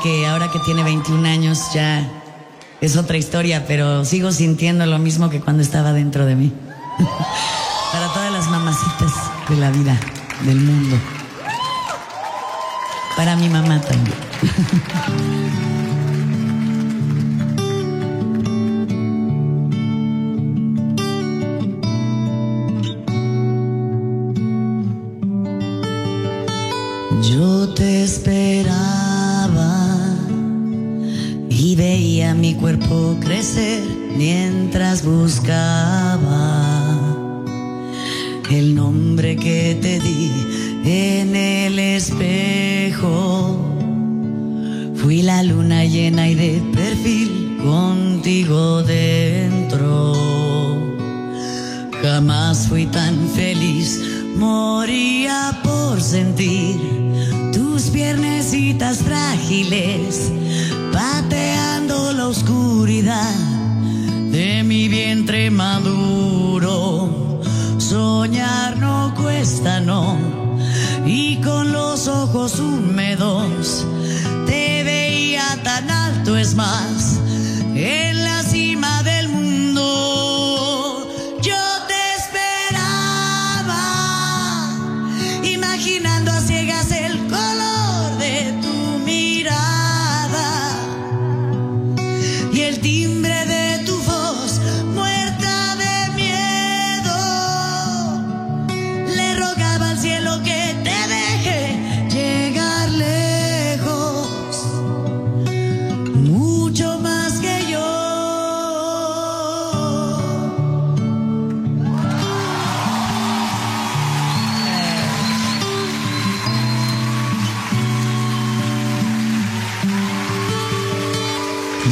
que ahora que tiene 21 años ya es otra historia, pero sigo sintiendo lo mismo que cuando estaba dentro de mí. Para todas las mamacitas de la vida, del mundo. Para mi mamá también.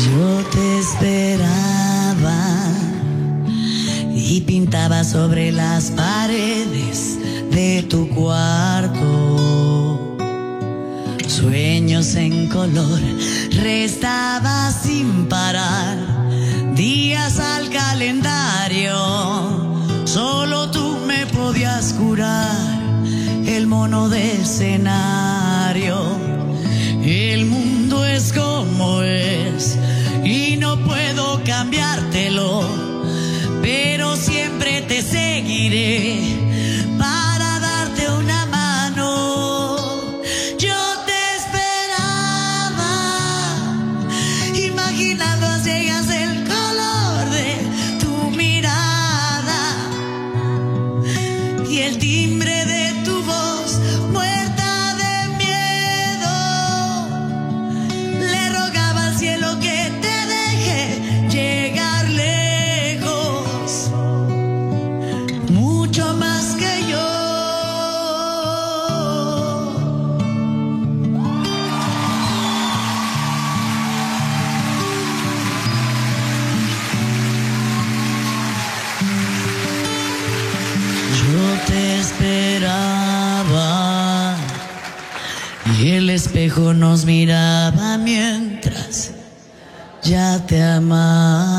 Yo te esperaba y pintaba sobre las paredes de tu cuarto. Sueños en color, restaba sin parar días al calendario. Solo tú me podías curar el mono de escenario lady. ya te amaba.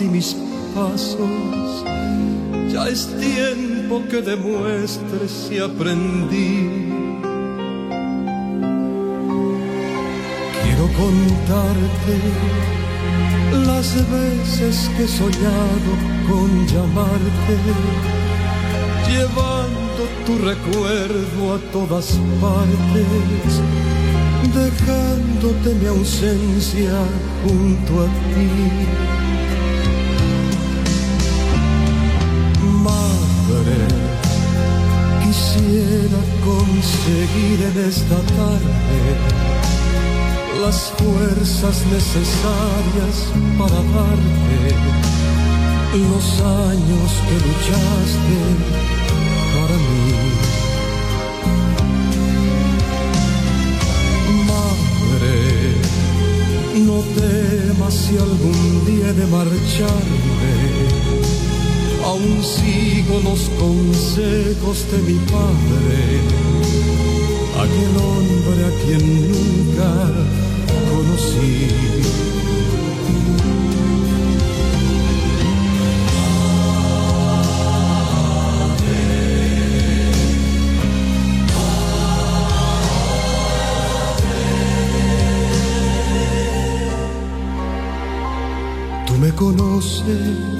Y mis pasos. Ya es tiempo que demuestres si aprendí. Quiero contarte las veces que he soñado con llamarte llevando tu recuerdo a todas partes, dejándote mi ausencia junto a ti. Conseguir en esta tarde las fuerzas necesarias para darte los años que luchaste para mí. Madre, no temas si algún día de marcharme. Aún sigo los consejos de mi padre, aquel hombre a quien nunca conocí. Tú me conoces,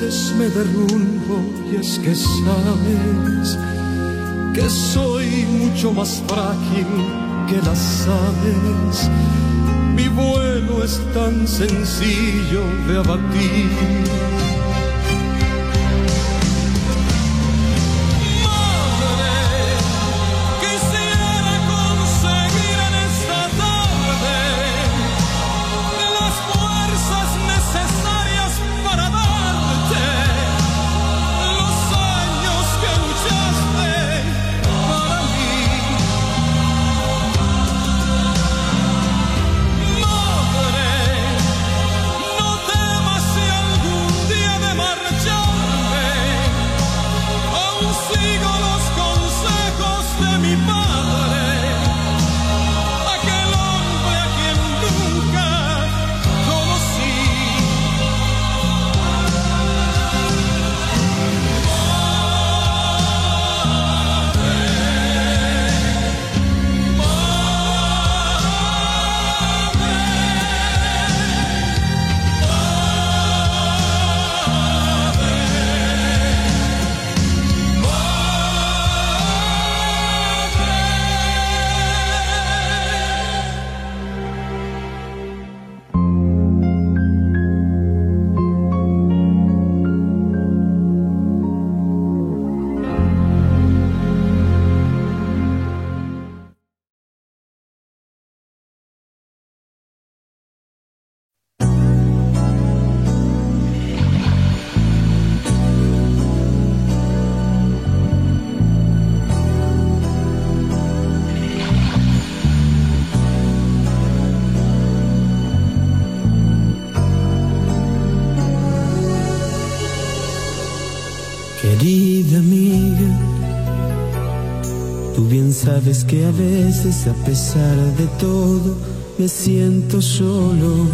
veces me derrumbo y es que sabes que soy mucho más frágil que las aves. Mi vuelo es tan sencillo de abatir. Veces a pesar de todo me siento solo.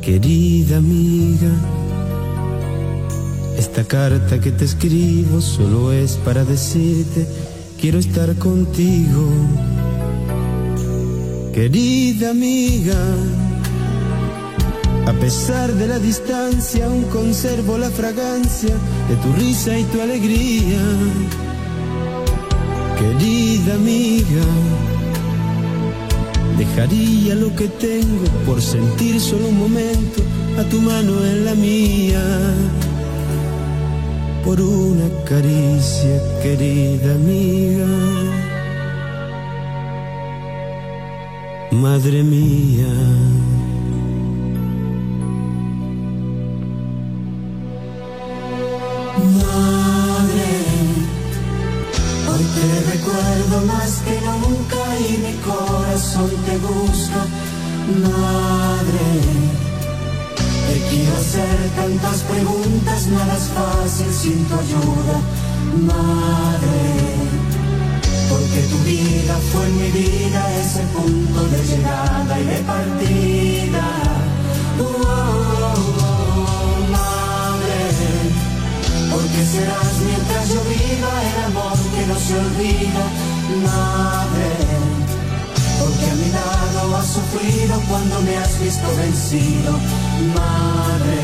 Querida amiga, esta carta que te escribo solo es para decirte, quiero estar contigo. Querida amiga, a pesar de la distancia, aún conservo la fragancia de tu risa y tu alegría. Querida amiga, dejaría lo que tengo por sentir solo un momento a tu mano en la mía. Por una caricia, querida amiga. Madre mía. Más que nunca y mi corazón te busca. Madre, te quiero hacer tantas preguntas, nada es fácil sin tu ayuda. Madre, porque tu vida fue mi vida, ese punto de llegada y de partida. Oh, oh, oh, madre, porque serás mientras yo viva el amor que no se olvida, madre. Porque a mi lado has sufrido cuando me has visto vencido, madre.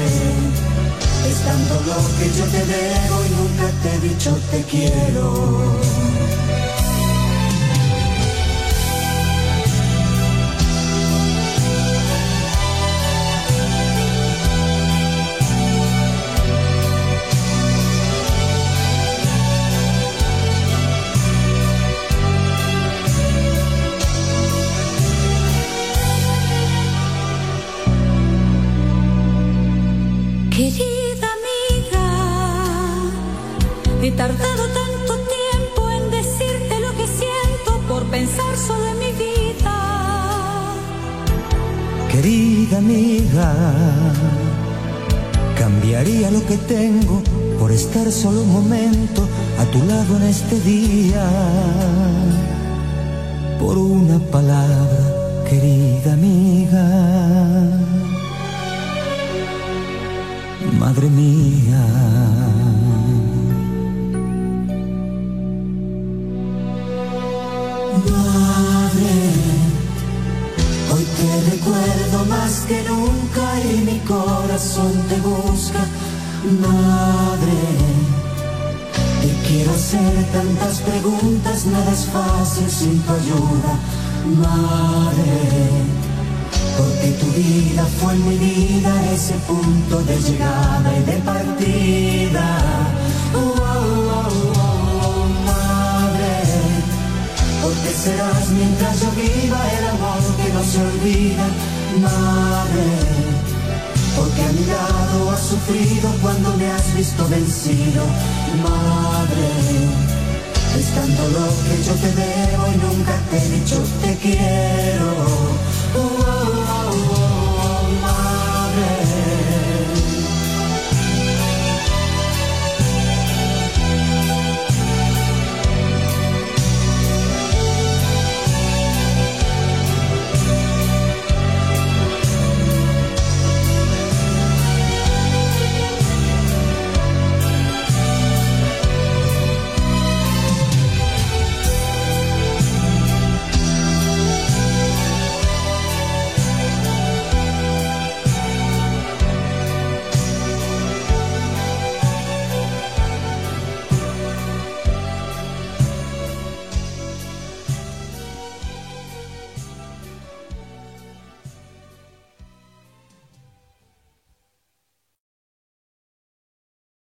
Es tanto lo que yo te debo y nunca te he dicho te quiero. Tengo por estar solo un momento a tu lado en este día. Por una palabra, querida amiga. Madre mía. Madre, te quiero hacer tantas preguntas, nada es fácil sin tu ayuda. Madre, porque tu vida fue mi vida, ese punto de llegada y de partida. Oh, oh, oh, oh, madre, porque serás mientras yo viva el amor que no se olvida, madre. Porque a mi lado has sufrido cuando me has visto vencido, madre. Es tanto lo que yo te debo y nunca te he dicho te quiero.